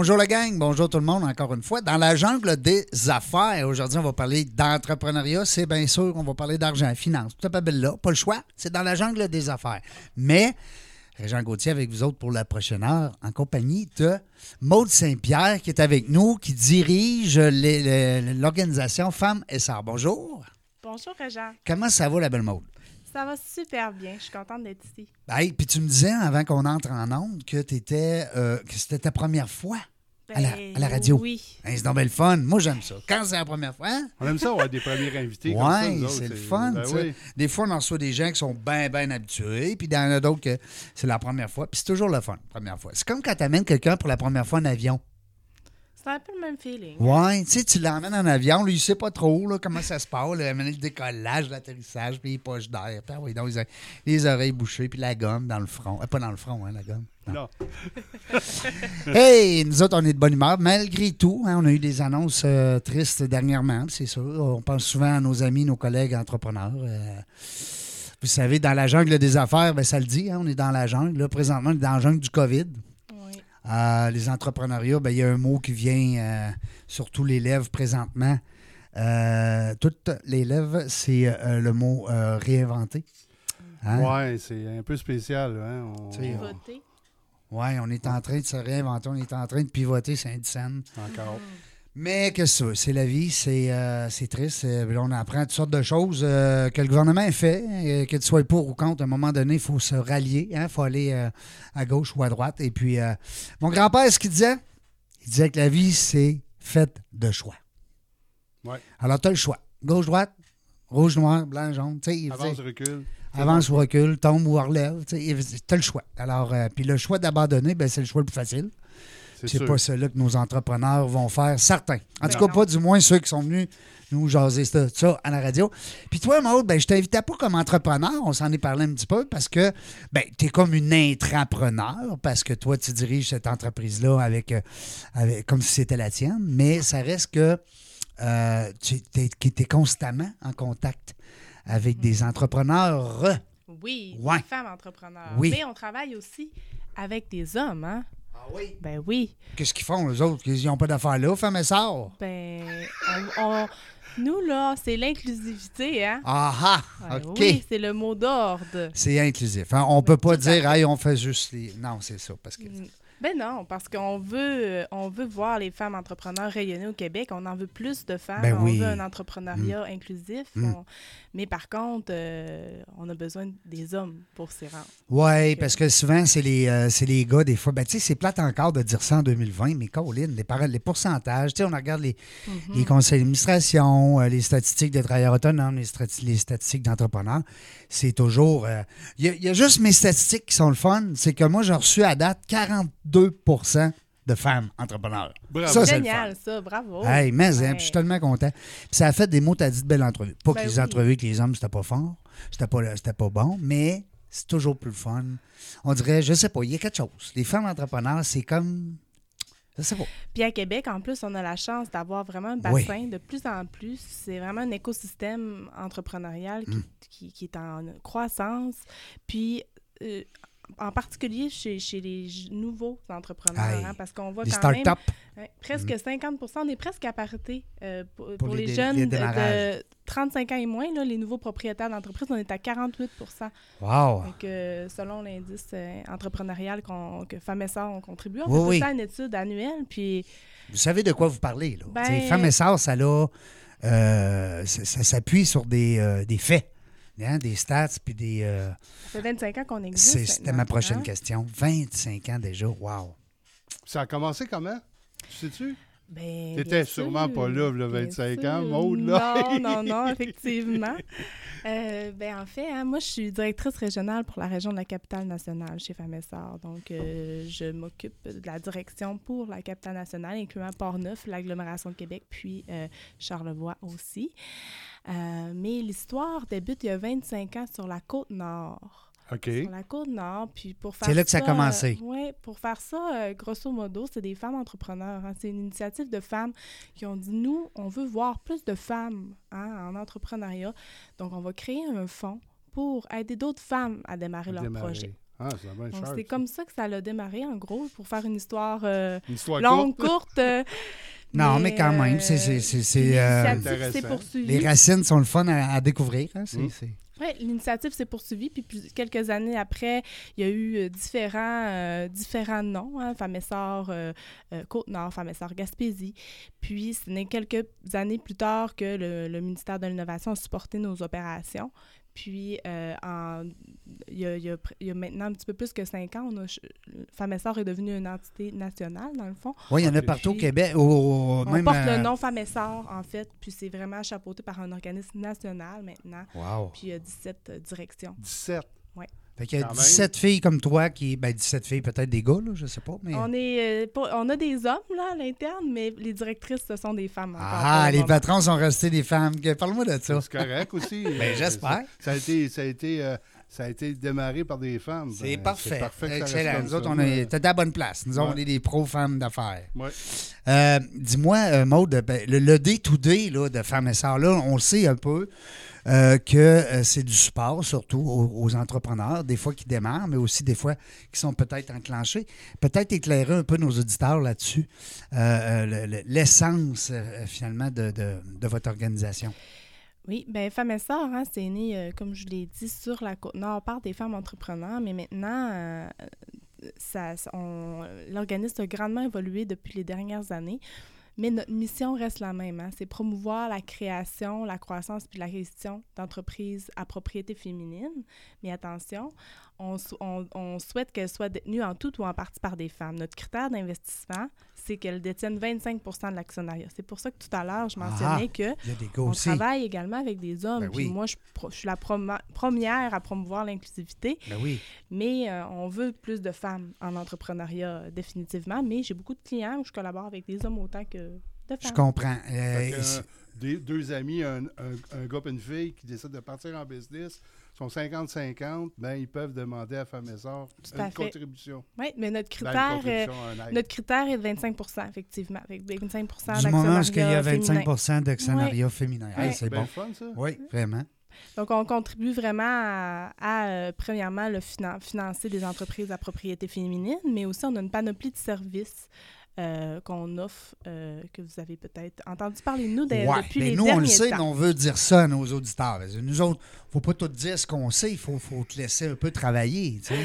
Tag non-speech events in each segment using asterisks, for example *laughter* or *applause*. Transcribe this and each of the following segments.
Bonjour la gang, bonjour tout le monde encore une fois. Dans la jungle des affaires, aujourd'hui on va parler d'entrepreneuriat, c'est bien sûr, on va parler d'argent, finance, tout à fait belle là, pas le choix, c'est dans la jungle des affaires. Mais Régent Gauthier avec vous autres pour la prochaine heure, en compagnie de Maude Saint-Pierre qui est avec nous, qui dirige l'organisation Femmes SR. Bonjour. Bonjour, Régent. Comment ça va la belle Maude? Ça va super bien. Je suis contente d'être ici. Hey, puis tu me disais avant qu'on entre en onde que, euh, que c'était ta première fois à, la, à la radio. Ben Oui. Hey, c'est donc bien le fun. Moi, j'aime ça. Quand c'est la première fois, hein? On aime ça avoir des premiers invités. autres, c'est le fun. ben tu sais. oui. Des fois, on en reçoit des gens qui sont bien, bien habitués, puis il y en a d'autres que c'est la première fois. Puis c'est toujours le fun, première fois. C'est comme quand tu amènes quelqu'un pour la première fois en avion. C'est un peu le même feeling. Ouais, tu sais, tu l'emmènes en avion, lui, il sait pas trop là, comment ça se passe, là, le décollage, l'atterrissage, puis les poches d'air, puis ah oui, donc, les, les oreilles bouchées, puis la gomme dans le front. Euh, pas dans le front, hein, la gomme. Non. Non. *laughs* Hey, nous autres, on est de bonne humeur. Malgré tout, hein, on a eu des annonces euh, tristes dernièrement, c'est sûr. On pense souvent à nos amis, nos collègues entrepreneurs. Euh, vous savez, dans la jungle des affaires, ben, ça le dit, hein, on est dans la jungle. Là, présentement, on est dans la jungle du COVID. Oui. Euh, les entrepreneuriats, ben, il y a un mot qui vient euh, sur tous les lèvres présentement. Euh, toutes les lèvres, c'est euh, le mot euh, réinventer. Hein? Ouais, c'est un peu spécial. Hein? On- Tu sais, on- Voter. Ouais, on est en train de se réinventer, on est en train de pivoter Saint-Dicenne. Encore. Mais que ça, c'est la vie, c'est euh, triste. Euh, on apprend toutes sortes de choses euh, que le gouvernement a fait, euh, que tu sois pour ou contre. À un moment donné, il faut se rallier, il faut aller à gauche ou à droite. Et puis, mon grand-père, ce qu'il disait, il disait que la vie, c'est faite de choix. Ouais. Alors, tu as le choix. Gauche-droite, rouge, noir, blanc, jaune. Avance, recule. avance ou recule, tombe ou relève. Tu as le choix. Alors, puis le choix d'abandonner, ben, c'est le choix le plus facile. C'est pas cela que nos entrepreneurs vont faire, certains. En Ben tout cas, non. pas du moins ceux qui sont venus nous jaser ça, ça à la radio. Puis toi, Maud, ben, je t'invitais pas comme entrepreneur, on s'en est parlé un petit peu, parce que ben, tu es comme une intrapreneur, parce que toi, tu diriges cette entreprise-là avec, euh, avec- comme si c'était la tienne, mais ça reste que euh, tu es, constamment en contact avec des entrepreneurs. Oui, Ouais. des femmes entrepreneurs. Oui. Mais on travaille aussi avec des hommes, hein? Ah oui? Ben oui. Qu'est-ce qu'ils font, les autres? Ils n'ont pas d'affaires là, femmes et sœurs? Ben, on- on- nous, là, c'est l'inclusivité, hein? Ah ah! Ouais, OK. Oui, c'est le mot d'ordre. C'est inclusif. hein? On peut pas tout à dire, hey, on fait juste les. Non, c'est ça. Parce que. Ben non, parce qu'on veut, on veut voir les femmes entrepreneurs rayonner au Québec. On en veut plus de femmes. Ben on oui. veut un entrepreneuriat inclusif. Mm. On- Mais par contre, euh, on a besoin des hommes pour s'y rendre. Oui, parce que souvent, c'est les, euh, c'est les gars, des fois. Ben, tu sais, c'est plate encore de dire ça en 2020, mais Caroline, les, pourcentages, tu sais, on regarde les, Mhm. les conseils d'administration, euh, les statistiques de travailleurs autonomes, les, les statistiques d'entrepreneurs. C'est toujours. euh, Il y, y a juste mes statistiques qui sont le fun. C'est que moi, j'ai reçu à date 42 de femmes entrepreneurs. Bravo. Ça, Génial, ça, bravo. Hey, mais hein, Ouais. je suis tellement content. Puis ça a fait des mots, t'as dit de belles entrevues. Pas Ben que les oui. entrevues avec les hommes, c'était pas fort, c'était pas, c'était pas bon, mais c'est toujours plus le fun. On dirait, je sais pas, il y a quelque chose. Les femmes entrepreneurs, c'est comme. Je sais pas. Puis à Québec, en plus, on a la chance d'avoir vraiment un Oui. bassin de plus en plus. C'est vraiment un écosystème entrepreneurial qui, Mm. qui- qui est en croissance. Puis, euh, en particulier chez, chez les nouveaux entrepreneurs, hein, parce qu'on voit Les quand même presque 50% on est presque à parité euh, pour, Pour pour les jeunes les de- démarrages. de 35 ans et moins, là, les nouveaux propriétaires d'entreprise, on est à 48% Wow. donc, euh, selon l'indice euh, entrepreneurial qu'on- que Femmes et Sœurs ont contribué, on Oui, fait oui. ça une étude annuelle. Puis, Vous savez de quoi vous parlez, là. Ben- Femmes et sœurs, ça euh, ça, ça s'appuie sur des, euh, des faits, hein, des stats, puis des. euh, ça fait 25 ans qu'on existe. c'est- C'était ma prochaine hein? question. 25 ans déjà, wow. Ça a commencé comment? Tu sais-tu? Ben, T'étais bien sûrement sûr, pas là, bien 25 ans, sûr. Maude, là. Non, non, *laughs* non, effectivement. Euh, ben, en fait, hein, moi, je suis directrice régionale pour la région de la capitale nationale chez Sœurs. Donc, euh, je m'occupe de la direction pour la capitale nationale, incluant Port-Neuf, l'agglomération de Québec, puis euh, Charlevoix aussi. Euh, mais l'histoire débute il y a 25 ans sur la côte nord. OK. sur la côte nord. Puis pour faire C'est là que ça a commencé. oui, pour faire ça, euh, grosso modo, c'est des femmes entrepreneurs. hein. C'est une initiative de femmes qui ont dit nous, on veut voir plus de femmes hein, en entrepreneuriat. Donc, on va créer un fonds pour aider d'autres femmes à démarrer leur Démarrer. projet. Ah, c'est bien Donc, sharp, c'est ça. comme ça que ça a démarré, en gros, pour faire une histoire euh, Une histoire longue, courte. courte. *laughs* euh, Non, mais quand même, euh, c'est- c'est- c'est- c'est, euh, L'initiative s'est poursuivie. Les racines sont le fun à, à découvrir. hein, c'est- Mm. c'est- Ouais, l'initiative s'est poursuivie, puis plus- quelques années après, il y a eu euh, différents, euh, différents noms, hein, Famessor euh, euh, Côte-Nord, Famessor Gaspésie. Puis, ce n'est quelques années plus tard que le, le ministère de l'Innovation a supporté nos opérations. Puis, euh, en- il, y a, il y a pr- il y a maintenant un petit peu plus que cinq ans, on a, est devenu une entité nationale, dans le fond. Oui, il y en a partout au Québec. au- au- On même, porte euh, le nom Famessor, en fait, puis c'est vraiment chapeauté par un organisme national maintenant. Wow. Puis, il y a 17 euh, directions. 17. Fait qu'il y a Quand même. 17 filles comme toi qui. Ben, 17 filles, peut-être des gars, là, je sais pas. Mais... On, est, euh, pas- on a des hommes là, à l'interne, mais les directrices, ce sont des femmes. encore Ah, les moment. patrons sont restés des femmes. Que- Parle-moi de ça. C'est correct aussi. *laughs* Ben, j'espère. Ça, ça a été, ça, a été, euh, ça a été démarré par des femmes. C'est Ben, parfait. que ça reste Excellent. Nous autres, ça. on est t'es à la bonne place. Nous autres, Ouais. on est des pros-femmes d'affaires. Ouais. Euh, Dis-moi, Maude, ben, le, le day-to-day là, de Femmes et Sœurs, là, on le sait un peu euh, que euh, c'est du support, surtout aux, entrepreneurs, des fois qui démarrent, mais aussi des fois qui sont peut-être enclenchés. Peut-être éclairer un peu nos auditeurs là-dessus, euh, le- le- l'essence, finalement, de, votre organisation. Oui, bien, Femmes Sœurs, hein, c'est né, comme je l'ai dit, sur la Côte-Nord par des femmes entrepreneurs, mais maintenant, l'organisme a grandement évolué depuis les dernières années. Mais notre mission reste la même, hein, c'est promouvoir la création, la croissance puis la gestion d'entreprises à propriété féminine. Mais attention, on, sou- on- on souhaite qu'elles soient détenues en tout ou en partie par des femmes. Notre critère d'investissement, c'est qu'elles détiennent 25% de l'actionnariat. C'est pour ça que tout à l'heure, je mentionnais que Il y a des gars on travaille également avec des hommes. Ben puis oui. moi, je, suis la première à promouvoir l'inclusivité, Ben oui. mais euh, on veut plus de femmes en entrepreneuriat définitivement. Mais j'ai beaucoup de clients où je collabore avec des hommes autant que de Je femmes. comprends. Euh, euh, des- deux amis, un, un, un gars et une fille qui décident de partir en business, sont 50-50, ben, ils peuvent demander à Femme et Sœurs Tout à une fait. contribution. Oui, mais notre Ben, critère, euh, notre critère est de 25% effectivement. Avec 25 du moment où il y a d'actionnariat 25 féminin. d'actionnariat féminin. Hey, Ouais. c'est Ben, bon. fun, ça. Oui, vraiment. Donc, on contribue vraiment à, à, euh, premièrement, le finan- financer des entreprises à propriété féminine, mais aussi on a une panoplie de services euh, qu'on offre, euh, que vous avez peut-être entendu parler de nous de- Ouais, depuis les nous, on le sait, temps. mais on veut dire ça à nos auditeurs. Nous autres, faut pas tout dire ce qu'on sait, il faut, faut te laisser un peu travailler. tu sais.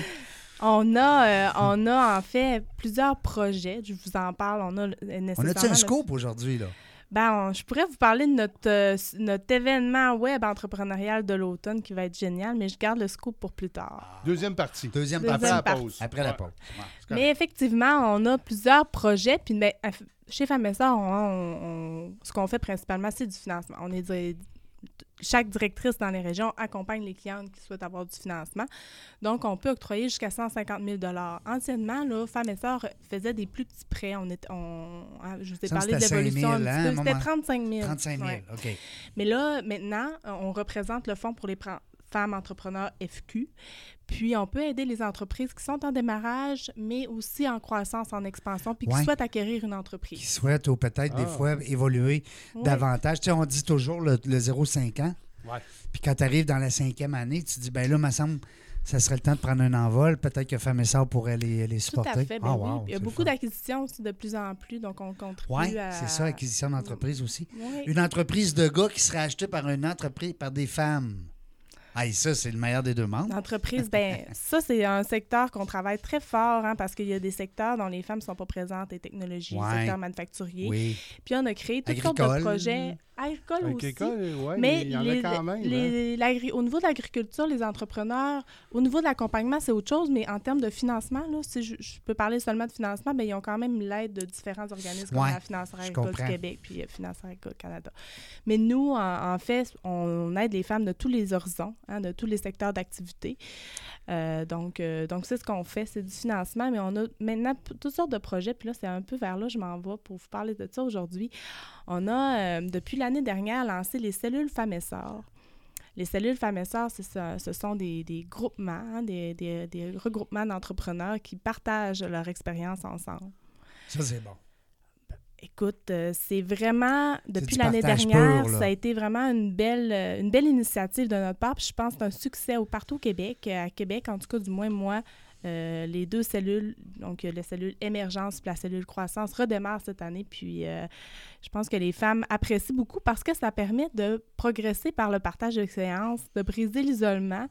On a, euh, on a en fait plusieurs projets. Je vous en parle. On a le- On nécessairement. a-tu un le- scoop aujourd'hui? là? Ben, on- je pourrais vous parler de notre, euh, notre événement web entrepreneurial de l'automne qui va être génial, mais je garde le scoop pour plus tard. Deuxième partie. Deuxième Deuxième Après la partie. partie. pause. Après la pause. Ouais. Mais effectivement, on a plusieurs projets. Puis ben, chez Famessa, on, on- on- ce qu'on fait principalement, c'est du financement. On est chaque directrice dans les régions accompagne les clientes qui souhaitent avoir du financement. Donc, on peut octroyer jusqu'à 150 000 Anciennement, là, Femmes et Sœurs faisait des plus petits prêts. On est, on, hein, je vous ai parlé 5 000, un hein, petit peu. C'était moment- 35 000. 35 000, Ouais. OK. Mais là, maintenant, on représente le Fonds pour les femmes entrepreneurs FQ. Puis, on peut aider les entreprises qui sont en démarrage, mais aussi en croissance, en expansion, puis qui Ouais. souhaitent acquérir une Qui entreprise. souhaitent ou peut-être des Ah. fois évoluer Ouais. davantage. Tu sais, on dit toujours le, le 0-5 ans. Ouais. Puis quand tu arrives dans la cinquième année, tu te dis, ben là, me semble, ça serait le temps de prendre un envol. Peut-être que Femme et Sœurs pourrait les, les Tout supporter. à fait. ben Ah, oui. wow, Il y a beaucoup d'acquisitions aussi de plus en plus, donc on contribue Oui, à... c'est ça, acquisition d'entreprise aussi. Ouais. Une entreprise de gars qui serait achetée par une entreprise, par des femmes. Ah, ça, c'est le meilleur des deux mondes. L'entreprise, *laughs* ben ça, c'est un secteur qu'on travaille très fort, hein, parce qu'il y a des secteurs dont les femmes ne sont pas présentes, les technologies, Ouais. le secteur manufacturier. Oui. Puis on a créé toutes sortes de projets agricoles Avec aussi. ouais, mais il y en les- a quand même. hein. les- l'agri- au niveau de l'agriculture, les entrepreneurs, au niveau de l'accompagnement, c'est autre chose, mais en termes de financement, là, si je, je peux parler seulement de financement, ben, ils ont quand même l'aide de différents organismes Ouais, comme la Financière agricole du. Québec puis euh, Financière agricole Canada. Mais nous, en, en fait, on aide les femmes de tous les horizons, hein, de tous les secteurs d'activité. Euh, donc, euh, donc c'est ce qu'on fait, c'est du financement, mais on a maintenant toutes sortes de projets. Puis là, c'est un peu vers là, je m'en vais pour vous parler de ça aujourd'hui. On a, euh, depuis l'année dernière, lancé les cellules femmes et sœurs. Les cellules femmes et sœurs, c'est ça- ce sont des, des groupements, hein, des, des- des regroupements d'entrepreneurs qui partagent leur expérience ensemble. Ça, c'est bon. Écoute, euh, c'est vraiment, depuis l'année dernière, pur, ça a été vraiment une belle, euh, une belle initiative de notre part. Puis je pense que c'est un succès au partout au Québec. Euh, À Québec, en tout cas, du moins moi, euh, les deux cellules, donc euh, la cellule émergence puis la cellule croissance, redémarrent cette année. Puis euh, je pense que les femmes apprécient beaucoup parce que ça permet de progresser par le partage d'expériences, de briser l'isolement.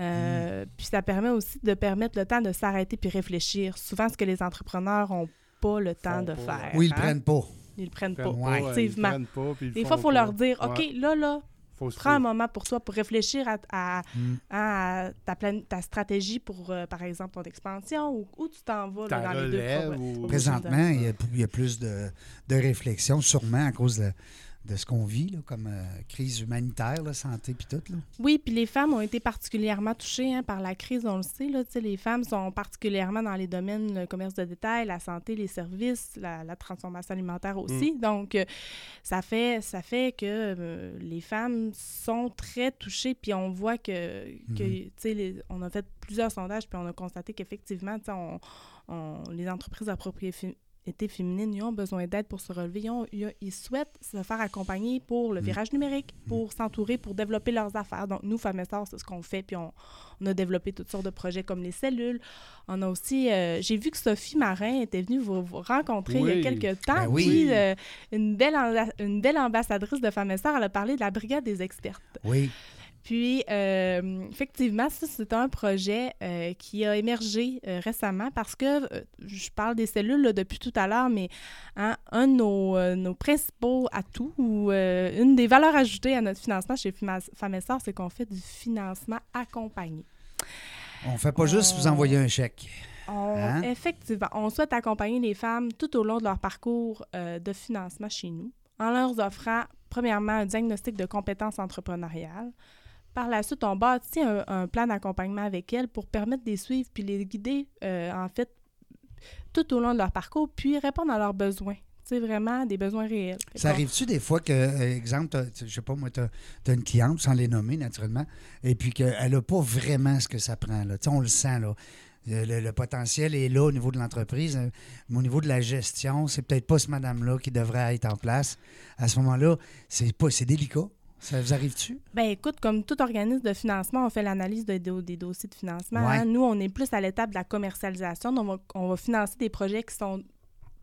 Euh, Puis ça permet aussi de permettre le temps de s'arrêter puis réfléchir. Souvent, ce que les entrepreneurs n'ont pas le temps de pas. faire. Oui, ils le hein. prennent pas. Ils le prennent Ils pas. prennent Ouais. pas, ils Effectivement. prennent pas, puis ils Des fois, il faut leur dire. OK, là, là, Faut prends un moment pour toi pour réfléchir à, à- Mm. à ta, plan- ta stratégie pour, euh, par exemple, ton expansion ou où tu t'en vas là, dans les deux ou- Présentement, il y a, il y a plus de, de réflexion, sûrement à cause de, de ce qu'on vit là, comme euh, crise humanitaire, là, santé puis tout. Là. Oui, puis les femmes ont été particulièrement touchées hein, par la crise, on le sait. Là, Tu sais, les femmes sont particulièrement dans les domaines, le commerce de détail, la santé, les services, la, la transformation alimentaire aussi. Donc, euh, ça, fait, ça fait que euh, les femmes sont très touchées, puis on voit que, que Mhm. tu sais, les- on a fait plusieurs sondages, puis on a constaté qu'effectivement, tu sais, on, on- les entreprises à féminines, ils ont besoin d'aide pour se relever. Ils, ont- souhaitent se faire accompagner pour le Mm. virage numérique, pour s'entourer, pour développer leurs affaires. Donc, nous, Femmes c'est ce qu'on fait. Puis, on, on a développé toutes sortes de projets comme les cellules. On a aussi... euh, J'ai vu que Sophie Marin était venue vous, vous rencontrer il y a quelques temps. Ben oui. Puis, euh, une, belle, une belle ambassadrice de Femmes. Elle a parlé de la Brigade des expertes. Oui. Puis, euh, effectivement, ça, c'est un projet euh, qui a émergé euh, récemment parce que je parle des cellules là, depuis tout à l'heure, mais hein, un de nos, nos principaux atouts ou une des valeurs ajoutées à notre financement chez Femmes et Sœurs, c'est qu'on fait du financement accompagné. On fait pas juste vous envoyer un chèque. On- Hein? Effectivement, on souhaite accompagner les femmes tout au long de leur parcours de financement chez nous en leur offrant, premièrement, un diagnostic de compétences entrepreneuriales. Par la suite, on bâtit un, un plan d'accompagnement avec elles pour permettre de les suivre puis les guider, euh, en fait, tout au long de leur parcours, puis répondre à leurs besoins. C'est vraiment des besoins réels. Ça arrive-tu des fois que, euh, exemple, je sais pas, moi, tu as, une cliente, sans les nommer naturellement, et puis qu'elle n'a pas vraiment ce que ça prend. Là. On le sent, là. Le, le- le potentiel est là au niveau de l'entreprise, euh, mais au niveau de la gestion, c'est peut-être pas ce madame-là qui devrait être en place. À ce moment-là, c'est pas c'est délicat. Ça vous arrive-tu? Ben écoute, comme tout organisme de financement, on fait l'analyse de- de- des dossiers de financement. Ouais. hein. Nous, on est plus à l'étape de la commercialisation. Donc, on va, on va financer des projets qui sont,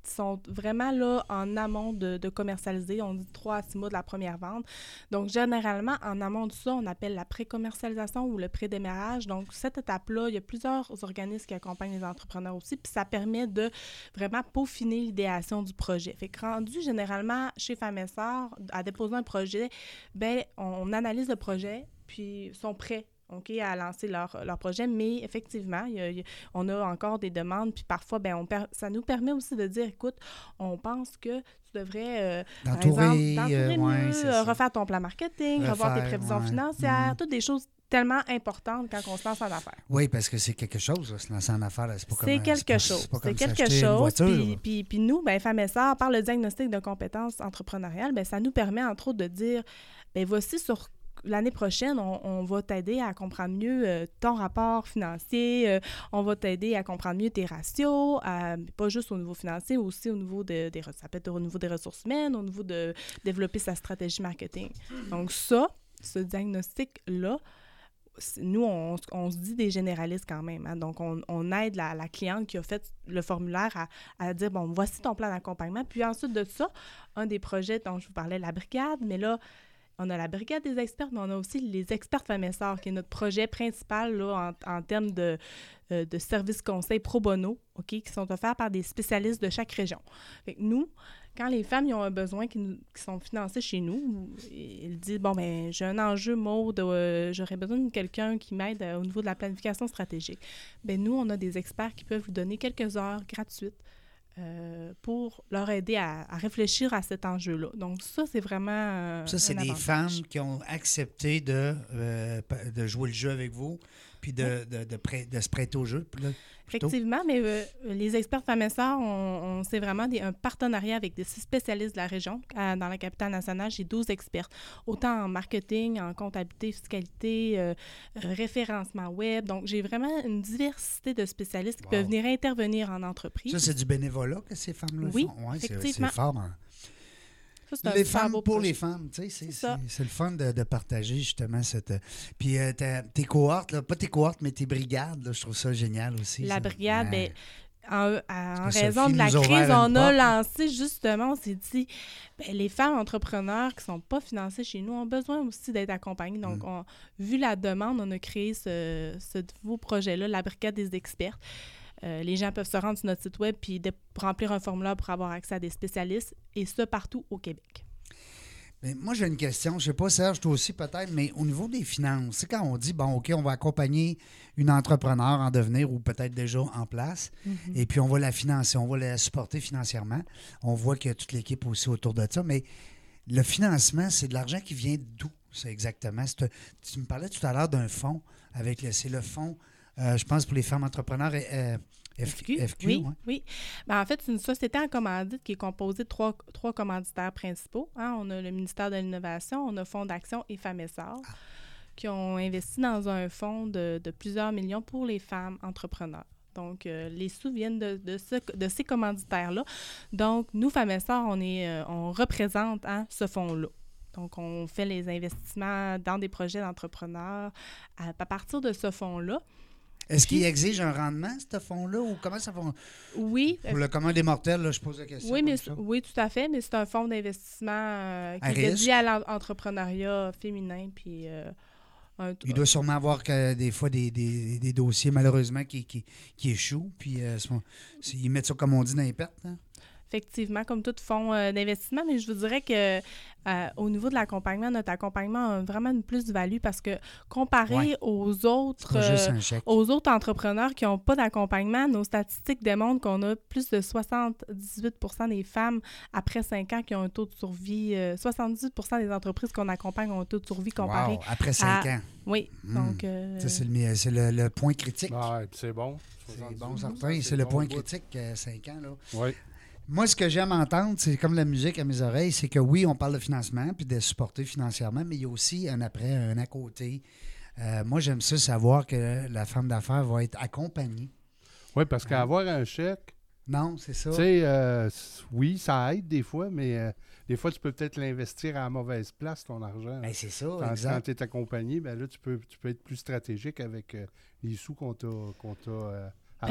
sont vraiment là en amont de, commercialiser. On dit trois à six mois de la première vente. Donc, généralement, en amont de ça, on appelle la pré-commercialisation ou le pré-démarrage. Donc, cette étape-là, il y a plusieurs organismes qui accompagnent les entrepreneurs aussi. Puis, ça permet de vraiment peaufiner l'idéation du projet. Fait que rendu généralement chez Sœurs, à déposer un projet, ben on analyse le projet, puis sont prêts. OK, à lancer leur, leur projet, mais effectivement, il y a- il y a- on a encore des demandes, puis parfois, ben, on per- ça nous permet aussi de dire, écoute, on pense que tu devrais, euh, par exemple, euh, ouais, mieux, refaire ton plan marketing, revoir tes prévisions ouais. financières, Mhm. toutes des choses tellement importantes quand on se lance en affaires. Oui, parce que c'est quelque chose, là, se lancer en affaires. C'est pas comme, C'est euh, quelque chose. pas C'est comme quelque chose. Puis, puis, puis nous, ben, Sœurs, par le diagnostic de compétences entrepreneuriales, ben, ça nous permet, entre autres, de dire ben, voici sur l'année prochaine, on, va t'aider à comprendre mieux euh, ton rapport financier, euh, on va t'aider à comprendre mieux tes ratios, pas juste au niveau financier, aussi au niveau de, des, ça peut être au niveau des ressources humaines, au niveau de développer sa stratégie marketing. Donc ça, ce diagnostic-là, nous, on, se dit des généralistes quand même. hein. Donc, on, aide la, la cliente qui a fait le formulaire à, à dire, bon, voici ton plan d'accompagnement. Puis ensuite de ça, un des projets dont je vous parlais, la brigade, mais là, on a la brigade des experts, mais on a aussi les experts femmes sœurs, qui est notre projet principal en, termes de, euh, de services conseils pro bono, qui sont offerts par des spécialistes de chaque région. Nous, quand les femmes ont un besoin qui, sont financés chez nous, ils disent Bon, ben j'ai un enjeu mode, euh, j'aurais besoin de quelqu'un qui m'aide euh, au niveau de la planification stratégique. Ben nous, on a des experts qui peuvent vous donner quelques heures gratuites euh, pour leur aider à, à réfléchir à cet enjeu-là. Donc, ça, c'est vraiment. euh, Ça, c'est un des avantage. femmes qui ont accepté de, euh, de jouer le jeu avec vous, puis de, de, de, prêt- de se prêter au jeu. plutôt. Effectivement, mais euh, les experts femmes et sœurs, on, on- c'est vraiment des- un partenariat avec des spécialistes de la région. À- dans la capitale nationale, j'ai 12 experts, autant en marketing, en comptabilité, fiscalité, euh, référencement web. Donc, j'ai vraiment une diversité de spécialistes qui Wow. peuvent venir intervenir en entreprise. Ça, c'est du bénévolat que ces femmes-là Oui, font. C'est- effectivement. C'est fort. hein. Ça, Les femmes pour projet. les femmes, tu sais, c'est- le fun de, de partager justement cette. euh, Puis euh, tes cohortes, là, pas tes cohortes, mais tes brigades, là, je trouve ça génial aussi. La ça. brigade, Ouais. ben, en, en que raison de la crise, on a porte. lancé justement, on s'est dit, ben, les femmes entrepreneurs qui ne sont pas financées chez nous ont besoin aussi d'être accompagnées. Donc, Mm. on- vu la demande, on a créé ce, ce nouveau projet-là, la brigade des experts. Euh, les gens peuvent se rendre sur notre site web puis de- remplir un formulaire pour avoir accès à des spécialistes, et ça partout au Québec. Moi, j'ai une question. Je sais pas, Serge, toi aussi peut-être, mais au niveau des finances, c'est quand on dit, bon, OK, on va accompagner une entrepreneur en devenir ou peut-être déjà en place, et puis on va la financer, on va la supporter financièrement. On voit qu'il y a toute l'équipe aussi autour de ça, mais le financement, c'est de l'argent qui vient d'où, c'est exactement? Tu me parlais tout à l'heure d'un fonds, avec le, c'est le fonds, euh, je pense, pour les femmes entrepreneurs, euh, FQ, FQ, oui, ouais. oui. Ben, en fait, c'est une société en commandite qui est composée de trois, trois commanditaires principaux. hein. On a le ministère de l'Innovation, on a Fonds d'action et Femmes Sœurs, Ah. qui ont investi dans un fonds de, de plusieurs millions pour les femmes entrepreneurs. Donc, euh, les sous viennent de, de, ce- de ces commanditaires-là. Donc, nous, Femmes Sœurs, on, est, euh, on représente hein, ce fonds-là. Donc, on fait les investissements dans des projets d'entrepreneurs à, à partir de ce fonds-là. Est-ce qu'il exige un rendement, ce fonds-là, ou comment ça fonctionne? Oui, Pour le commun des mortels, là, je pose la question. Oui, mais oui, tout à fait, mais c'est un fonds d'investissement euh, qui est dédié à l'entrepreneuriat féminin. Puis, euh, un- Il doit sûrement avoir que des fois des, des- des dossiers, malheureusement, qui, qui, qui échouent. Puis euh, ils mettent ça, comme on dit, dans les pertes. hein. Effectivement, comme tout fonds euh, d'investissement, mais je vous dirais que euh, au niveau de l'accompagnement, notre accompagnement a vraiment une plus-value parce que comparé Ouais. aux autres euh, aux autres entrepreneurs qui n'ont pas d'accompagnement, nos statistiques démontrent qu'on a plus de 78% des femmes après 5 ans qui ont un taux de survie. euh, 78% des entreprises qu'on accompagne ont un taux de survie comparé. Wow, après cinq à- ans. Oui, Hmm. donc... euh, Ça, c'est le, c'est le- le point critique. Ouais, c'est bon. c'est 78, bon, certain. C'est le bon point bout. critique, 5 ans. Là. Oui. Moi, ce que j'aime entendre, c'est comme la musique à mes oreilles, c'est que oui, on parle de financement puis de supporter financièrement, mais il y a aussi un après, un à côté. Euh, moi, j'aime ça savoir que la femme d'affaires va être accompagnée. Oui, parce qu'avoir un chèque, Non, c'est ça. tu sais, euh, oui, ça aide des fois, mais euh, des fois, tu peux peut-être l'investir à la mauvaise place, ton argent. Ben, c'est ça, Quand, quand tu es accompagné, ben là, tu peux, tu peux être plus stratégique avec les sous qu'on t'a qu'on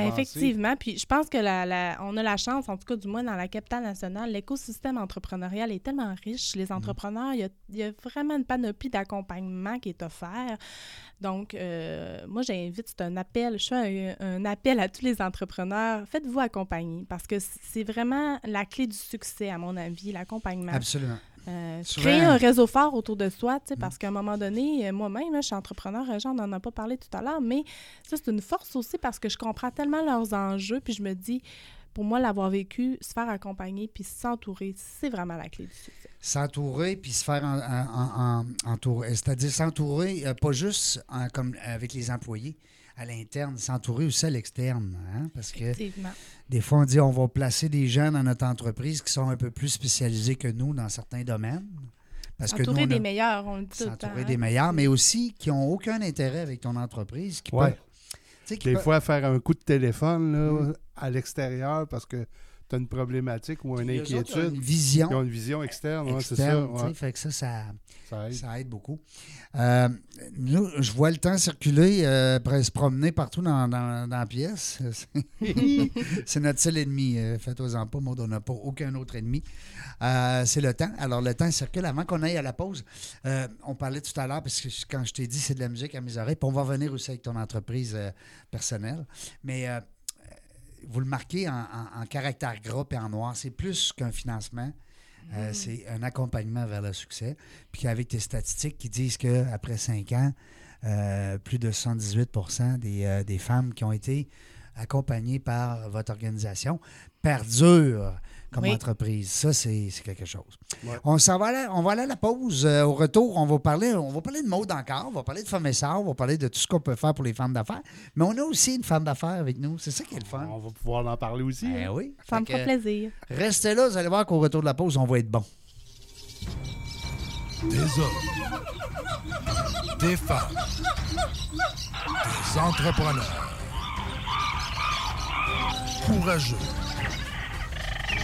effectivement. Puis je pense que la, la- on a la chance, en tout cas du moins dans la capitale nationale, l'écosystème entrepreneurial est tellement riche. Mm. Les entrepreneurs, il y a, il y a vraiment une panoplie d'accompagnement qui est offert. Donc, euh, moi, j'invite, c'est un appel, je fais un, un appel à tous les entrepreneurs. Faites-vous accompagner parce que c'est vraiment la clé du succès, à mon avis, l'accompagnement. Absolument. Euh, créer un réseau fort autour de soi, Mm. parce qu'à un moment donné, euh, moi-même, je suis entrepreneur, euh, Jean, on n'en a pas parlé tout à l'heure, mais ça, c'est une force aussi parce que je comprends tellement leurs enjeux, puis je me dis, pour moi, l'avoir vécu, se faire accompagner, puis s'entourer, c'est vraiment la clé du succès. S'entourer puis se faire en, en- en- entourer. C'est-à-dire s'entourer, euh, pas juste en- comme avec les employés à l'interne, s'entourer aussi à l'externe. hein, Parce que Effectivement. Des fois, on dit on va placer des gens dans notre entreprise qui sont un peu plus spécialisés que nous dans certains domaines. Parce que nous, a- des meilleurs, on le dit s'entourer hein. des meilleurs, mais aussi qui n'ont aucun intérêt avec ton entreprise. Qui Ouais. peuvent- tu sais, qui Des peuvent- fois, faire un coup de téléphone là, Mm. à l'extérieur parce que tu as une problématique ou une les autres ont inquiétude. une vision Ils ont une vision externe, ouais, c'est ça. externe. ouais, Fait que ça, ça, ça aide. Ça aide beaucoup. Euh, nous, je vois le temps circuler, euh, se promener partout dans, dans- dans la pièce. *laughs* c'est notre seul ennemi. euh, Faites-en pas, Maud, on n'a pas aucun autre ennemi. Euh, c'est le temps. Alors, le temps circule. Avant qu'on aille à la pause, on parlait tout à l'heure, parce que quand je t'ai dit c'est de la musique à mes oreilles, puis on va revenir aussi avec ton entreprise personnelle. Mais euh, vous le marquez en, en- en caractère gras et en noir. C'est plus qu'un financement. Euh, C'est un accompagnement vers le succès. Puis avec tes statistiques qui disent qu'après cinq ans, euh, plus de 78 des, euh, des femmes qui ont été accompagnées par votre organisation perdurent. Comme Oui. entreprise. Ça, c'est c'est quelque chose. Ouais. On s'en va, aller- on va aller à la pause. Euh, au retour, on va parler, on va parler de mode encore, on va parler de femmes et sœurs, on va parler de tout ce qu'on peut faire pour les femmes d'affaires. Mais on a aussi une femme d'affaires avec nous. C'est ça qui est le fun. On va pouvoir en parler aussi. Ben hein? oui. Ça me fera plaisir. Restez là, vous allez voir qu'au retour de la pause, on va être bon. Des hommes, des femmes, des entrepreneurs courageux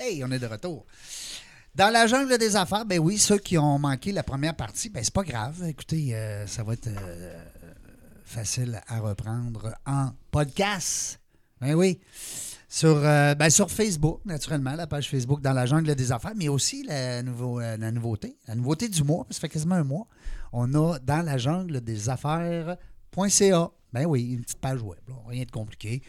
Hey, on est de retour. Dans la jungle des affaires, ben oui, ceux qui ont manqué la première partie, ben c'est pas grave. Écoutez, euh, ça va être euh, facile à reprendre en podcast. Ben oui. Sur, euh, ben sur Facebook, naturellement, la page Facebook dans la jungle des affaires, mais aussi la, nouveau, nouveauté. La nouveauté du mois, ça fait quasiment un mois. On a dans la jungle des affaires.ca. Ben oui, une petite page web, rien de compliqué.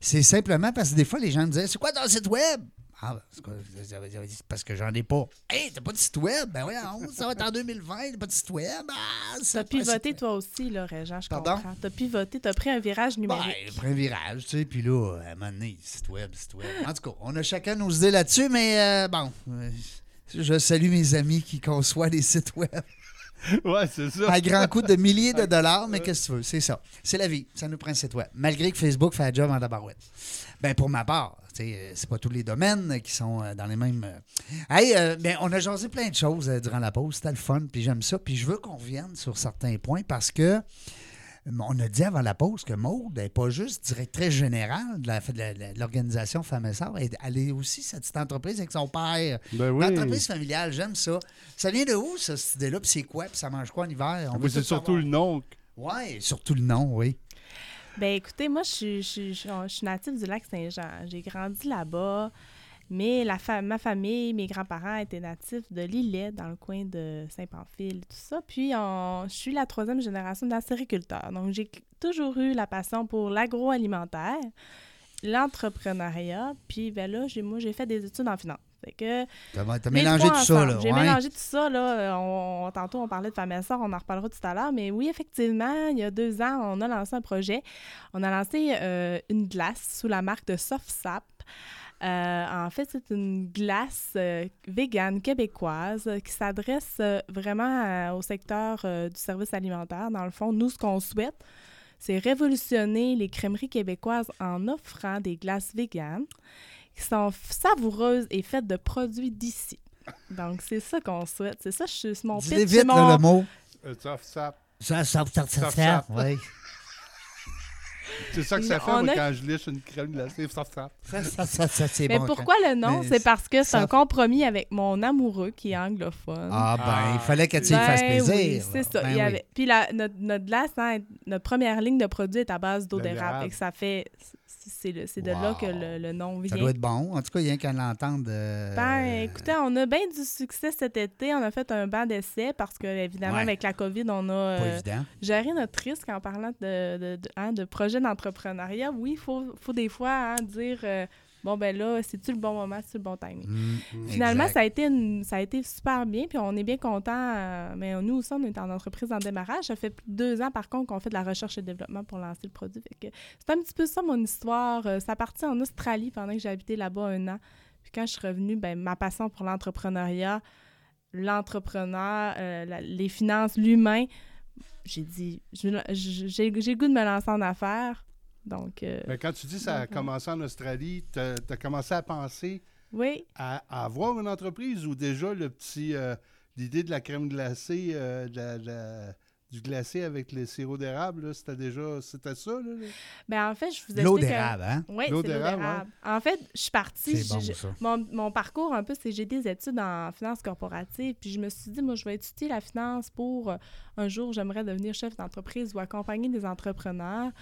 C'est simplement parce que des fois, les gens disaient C'est quoi ton site web? Ah, ben, c'est quoi? C'est parce que j'en ai pas. Hey, t'as pas de site web? Ben oui, ça va être en 2020, t'as pas de site web? Ah, T'as pivoté toi aussi, là, Régent, je Pardon? comprends. T'as pivoté, t'as pris un virage Ben, numérique. il prend un virage, tu sais, puis là, à un moment donné, site web, site web. En tout cas, on a chacun nos idées là-dessus, mais euh, bon, euh, je salue mes amis qui conçoivent des sites web *laughs* Ouais, c'est ça. à grand coût de milliers de *laughs* dollars, mais qu'est-ce que tu veux, c'est ça. C'est la vie, ça nous prend un site web. Malgré que Facebook fait un job en tabarouette. Ben pour ma part, c'est pas tous les domaines qui sont euh, dans les mêmes... euh. Hey, euh, ben, on a jasé plein de choses euh, durant la pause, c'était le fun, puis j'aime ça, puis je veux qu'on revienne sur certains points parce que on a dit avant la pause que Maude n'est pas juste directrice générale de l'organisation Femmes et Sœurs, elle est aussi cette petite entreprise avec son père. Ben oui. L'entreprise familiale, j'aime ça. Ça vient de où, ça, cette idée-là? Puis c'est quoi? Puis ça mange quoi en hiver? On Oui, veut c'est tout surtout savoir. le nom. Oui, surtout le nom, oui. Ben écoutez, moi, je suis, je native du lac Saint-Jean. J'ai grandi là-bas, mais ma famille, mes grands-parents étaient natifs de Lillet, dans le coin de Saint-Pamphile, tout ça. Puis, je suis la troisième génération d'acériculteurs. Donc, j'ai toujours eu la passion pour l'agroalimentaire, l'entrepreneuriat. Puis, ben là, moi, j'ai fait des études en finance. Fait que T'as mélangé tout ça, là. J'ai ouais. mélangé tout ça, là. On, tantôt, on parlait de femmes et on en reparlera tout à l'heure. Mais oui, effectivement, il y a deux ans, on a lancé un projet. On a lancé euh, une glace sous la marque de SoftSap. Euh, en fait, c'est une glace euh, végane québécoise qui s'adresse euh, vraiment au secteur du service alimentaire. Dans le fond, nous, ce qu'on souhaite, c'est révolutionner les crèmeries québécoises en offrant des glaces véganes qui sont savoureuses et faites de produits d'ici. Donc, c'est ça qu'on souhaite. C'est ça, je c'est mon Dis-les pitch. vite, c'est là, mon- le mot. Euh, soft sap. Ça, ça, ça, ça, Soft ça, sap. oui. C'est ça que ça fait On moi, a- quand je liche une crème glacée. Soft sap. Ça, ça, ça, ça, c'est Mais bon. pourquoi le nom? Mais C'est parce que c'est ça- un compromis avec mon amoureux qui est anglophone. Ah, ben, Ah. il fallait que tu lui fasses Ben plaisir. oui, c'est ça. Ben Il y oui. avait- Puis la- notre, notre glace, hein, notre première ligne de produit est à base d'eau De d'érable. Et que ça fait. C'est de, là que le, le nom vient. Ça doit être bon. En tout cas, il y a qu'à l'entendre. euh, Ben, écoutez, on a bien du succès cet été. On a fait un banc d'essai parce que, évidemment, Ouais. avec la COVID, on a euh, géré notre risque en parlant de, de, de, hein, de projet d'entrepreneuriat. Oui, il faut, faut des fois hein, dire euh, bon, ben là, c'est-tu le bon moment, c'est-tu le bon timing? Mm, Finalement, exact. ça a, été une- ça a été super bien, puis on est bien content. mais nous aussi, on est en entreprise en démarrage. Ça fait plus de deux ans, par contre, qu'on fait de la recherche et développement pour lancer le produit. C'est un petit peu ça, mon histoire. Euh, Ça partit en Australie pendant que j'ai habité là-bas un an. Puis quand je suis revenue, ben, ma passion pour l'entrepreneuriat, l'entrepreneur, euh, les finances, l'humain, j'ai dit, j'ai le goût de me lancer en affaires. Donc, euh, Ben, quand tu dis que ça a Mhm. commencé en Australie, tu as commencé à penser oui. à, à avoir une entreprise ou déjà le petit euh, l'idée de la crème glacée, euh, de, la, de la- du glacé avec le sirop d'érable, c'était déjà. C'était ça, là? là? Ben, en fait, je vous L'eau explique d'érable, hein? Oui, L'eau d'érable. En fait, je suis partie. C'est bon, je- ça. mon, mon parcours, un peu, c'est j'ai des études en finance corporative. Puis je me suis dit, moi, je vais étudier la finance pour un jour, j'aimerais devenir chef d'entreprise ou accompagner des entrepreneurs.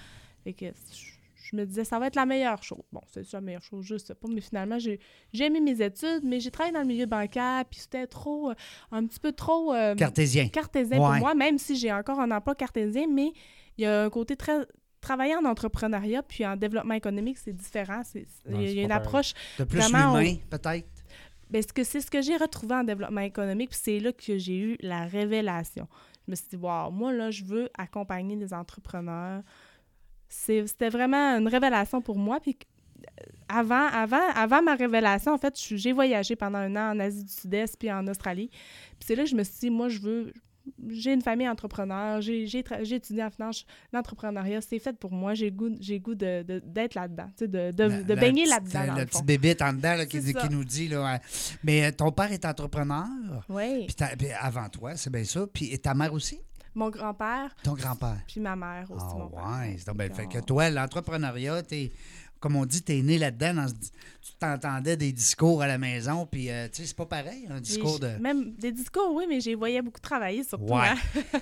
Et que je, je me disais, ça va être la meilleure chose. Bon, c'est ça la meilleure chose, je sais pas. Mais finalement, j'ai j'ai aimé mes études, mais j'ai travaillé dans le milieu bancaire. Puis c'était trop, euh, un petit peu trop. euh, Cartésien. cartésien Ouais. pour moi, même si j'ai encore un emploi cartésien, mais il y a un côté très. Travailler en entrepreneuriat puis en développement économique, c'est différent. C'est- Il y a une approche. De plus humain, peut-être? Ce que c'est ce que j'ai retrouvé en développement économique, puis c'est là que j'ai eu la révélation. Je me suis dit, wow, moi, là, je veux accompagner des entrepreneurs. C'était vraiment une révélation pour moi. Puis euh, avant, avant, avant ma révélation, en fait, j'ai voyagé pendant un an en Asie du Sud-Est puis en Australie. Puis c'est là que je me suis dit, moi, je veux. J'ai une famille entrepreneur, j'ai étudié en finance, l'entrepreneuriat, c'est fait pour moi, j'ai goût, j'ai goût de- d'être là-dedans, de, de, La- de la baigner petite- là-dedans. dans Le le petit fond. bébé en dedans là, qui, nous dit. Là, ouais. Mais euh, ton père est entrepreneur. Oui. Puis avant toi, c'est bien ça. Puis et ta mère aussi? Mon grand-père, Ton grand-père. puis ma mère aussi. Ah mon père. ouais, c'est donc bien fait que toi, l'entrepreneuriat, t'es, comme on dit, t'es né là-dedans. dans ce- tu t'entendais des discours à la maison, puis euh, tu sais, c'est pas pareil, un discours de... Même des discours, oui, mais j'ai voyais beaucoup travailler surtout. Ouais. hein. *laughs*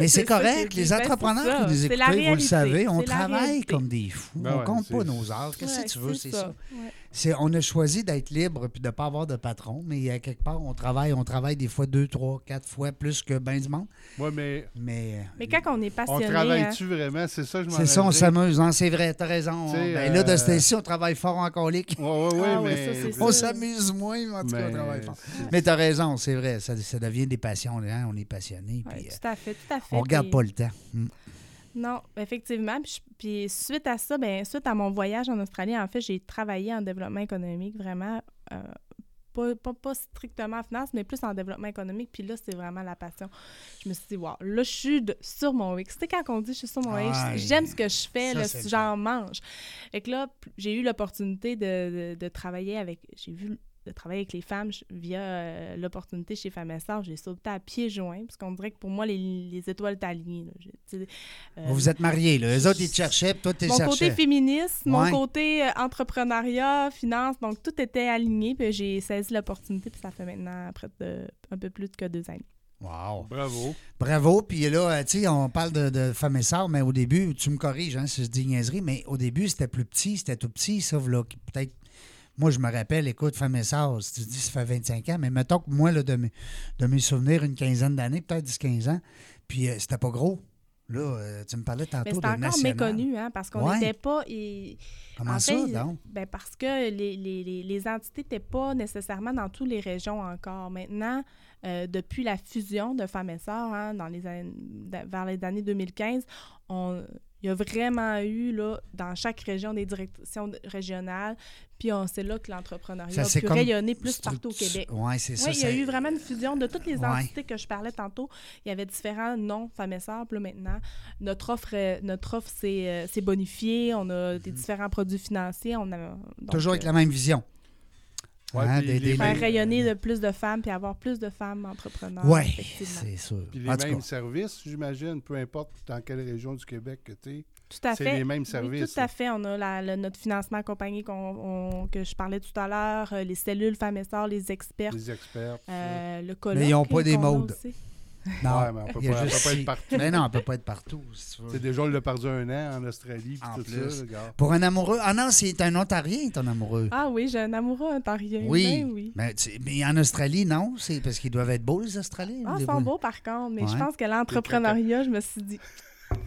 Mais c'est correct, les. Ben, entrepreneurs ça. qui nous C'est écoutent, vous le savez, on travaille comme des fous. Ben on ouais, compte c'est- pas nos heures. Qu'est-ce Ouais, que tu veux, c'est ça. Ouais. C'est, on a choisi d'être libre puis de ne pas avoir de patron, mais à quelque part, on travaille, on travaille des fois deux, trois, quatre fois plus que ben du monde. Ouais, mais Mais euh, Mais quand on est on passionné, hein, travaille-tu vraiment? C'est ça, que je m'en c'est ça, on s'amuse, hein, c'est vrai, t'as raison. Ben, là, de euh, ce temps-ci, on travaille fort en colique. Ouais, ouais, ouais, Ah mais. ça, c'est On s'amuse moins, mais en tout cas, on travaille fort. Mais t'as raison, c'est vrai, ça, ça devient des passions, hein, on est passionné, Ouais, euh, tout à fait, tout à fait. on regarde Puis- pas le temps. Mm. Non, effectivement. Puis, suite à ça, ben, suite à mon voyage en Australie, en fait, j'ai travaillé en développement économique vraiment. euh, pas, pas, pas strictement en finance, mais plus en développement économique. Puis là, c'est vraiment la passion. Je me suis dit, wow, là, je suis de- sur mon X. Tu sais, quand on dit je suis sur mon X, j'aime ce que je fais, là, j'en mange. Et que là, j'ai eu l'opportunité de, de- de travailler avec. J'ai vu de travailler avec les femmes via euh, l'opportunité chez Femmes et Sœurs. J'ai sauté à pieds joints, parce qu'on dirait que pour moi, les, les étoiles sais, euh, Vous vous êtes mariés, là. Eux autres, ils te cherchaient, puis toi, tu les mon cherchais. côté féministe, mon côté euh, entrepreneuriat, finance, donc tout était aligné. Puis j'ai saisi l'opportunité, puis ça fait maintenant près de un peu plus que deux années. Wow. Bravo. Bravo. Puis là, euh, tu sais, on parle de, de femmes et sœurs, mais au début, tu me corriges hein, si je dis niaiserie, mais au début, c'était plus petit, c'était tout petit, ça, là, qui- peut-être. Moi, je me rappelle, écoute, sœurs, si tu dis ça fait 25 ans, mais mettons que moi, là, de, mes, de mes souvenirs, une quinzaine d'années, peut-être 10-15 ans, puis euh, c'était pas gros. Là, euh, tu me parlais tantôt Mais de c'était encore national. méconnu, hein, parce qu'on Ouais. n'était pas. et- Comment en ça, fait, donc? Ben parce que les, les, les, entités n'étaient pas nécessairement dans toutes les régions encore. Maintenant, euh, depuis la fusion de Femmes et Sœurs, hein, dans les années, vers les années 2015, on, il y a vraiment eu là, dans chaque région des directions régionales. Puis on- c'est là que l'entrepreneuriat a pu rayonner plus partout au Québec. Ouais, c'est ça. Oui, il y a eu vraiment une fusion de toutes les Ouais. entités que je parlais tantôt. Il y avait différents noms, femmes et sœurs. Puis là, maintenant, notre offre, euh, notre offre s'est euh, s'est bonifiée. On a des différents produits financiers. On a, donc, Mhm. Toujours avec euh, la même vision. Ouais, Hein, des- des- Faire rayonner de plus de femmes puis avoir plus de femmes entrepreneurs. Oui, c'est sûr. Puis les mêmes cas, services, j'imagine, peu importe dans quelle région du Québec que tu es. Tout à C'est fait. les mêmes Oui, services. tout à fait. On a la- le- notre financement accompagné qu'on- on- que je parlais tout à l'heure, euh, les cellules femmes et sœurs, les experts, Les experts. euh, le colloque. Mais ils ont pas des modes. non, Ouais, mais on peut pas- on peut pas être partout. Mais non, on peut pas être partout. C'est déjà, on l'a perdu un an en Australie, puis En tout plus. ça, le gars. Pour un amoureux. Ah non, c'est un Ontarien, ton amoureux. Ah oui, j'ai un amoureux ontarien. oui. Ben oui. Mais, en Australie, non. C'est parce qu'ils doivent être beaux, les Australiens. Ah, ils sont beaux- par contre, mais je pense que l'entrepreneuriat, je me suis dit,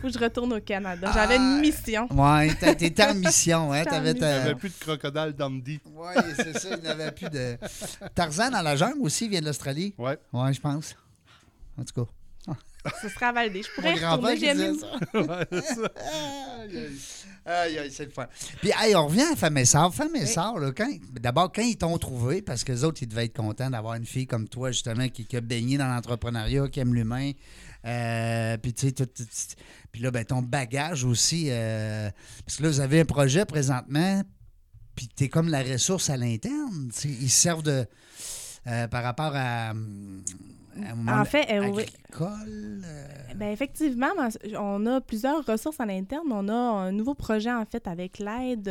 faut que je retourne au Canada. J'avais Ah. une mission. Ouais, t'étais *laughs* en mission, hein. T'avais Il n'y ta... avait plus de crocodile Dundee. Ouais, c'est ça, il n'avait plus de. Tarzan dans la jungle aussi vient de l'Australie. Ouais. Ouais, je pense. En tout cas. Ce sera validé. Je pourrais Mon retourner. ça. *laughs* Ouais, ça. *laughs* Aïe, aïe. C'est le fun. Puis, on revient à Femme et Sœur. Femme et Oui. Sœur, d'abord, quand ils t'ont trouvé, parce que les autres, ils devaient être contents d'avoir une fille comme toi, justement, qui, qui a baigné dans l'entrepreneuriat, qui aime l'humain. Euh, puis, tu sais, puis là, ben, ton bagage aussi. euh, Parce que là, vous avez un projet présentement, puis tu es comme la ressource à l'interne. Ils servent de. euh, par rapport à. à En fait, euh, oui. agricole. euh, Ben effectivement, on a plusieurs ressources à l'interne. On a un nouveau projet, en fait, avec l'aide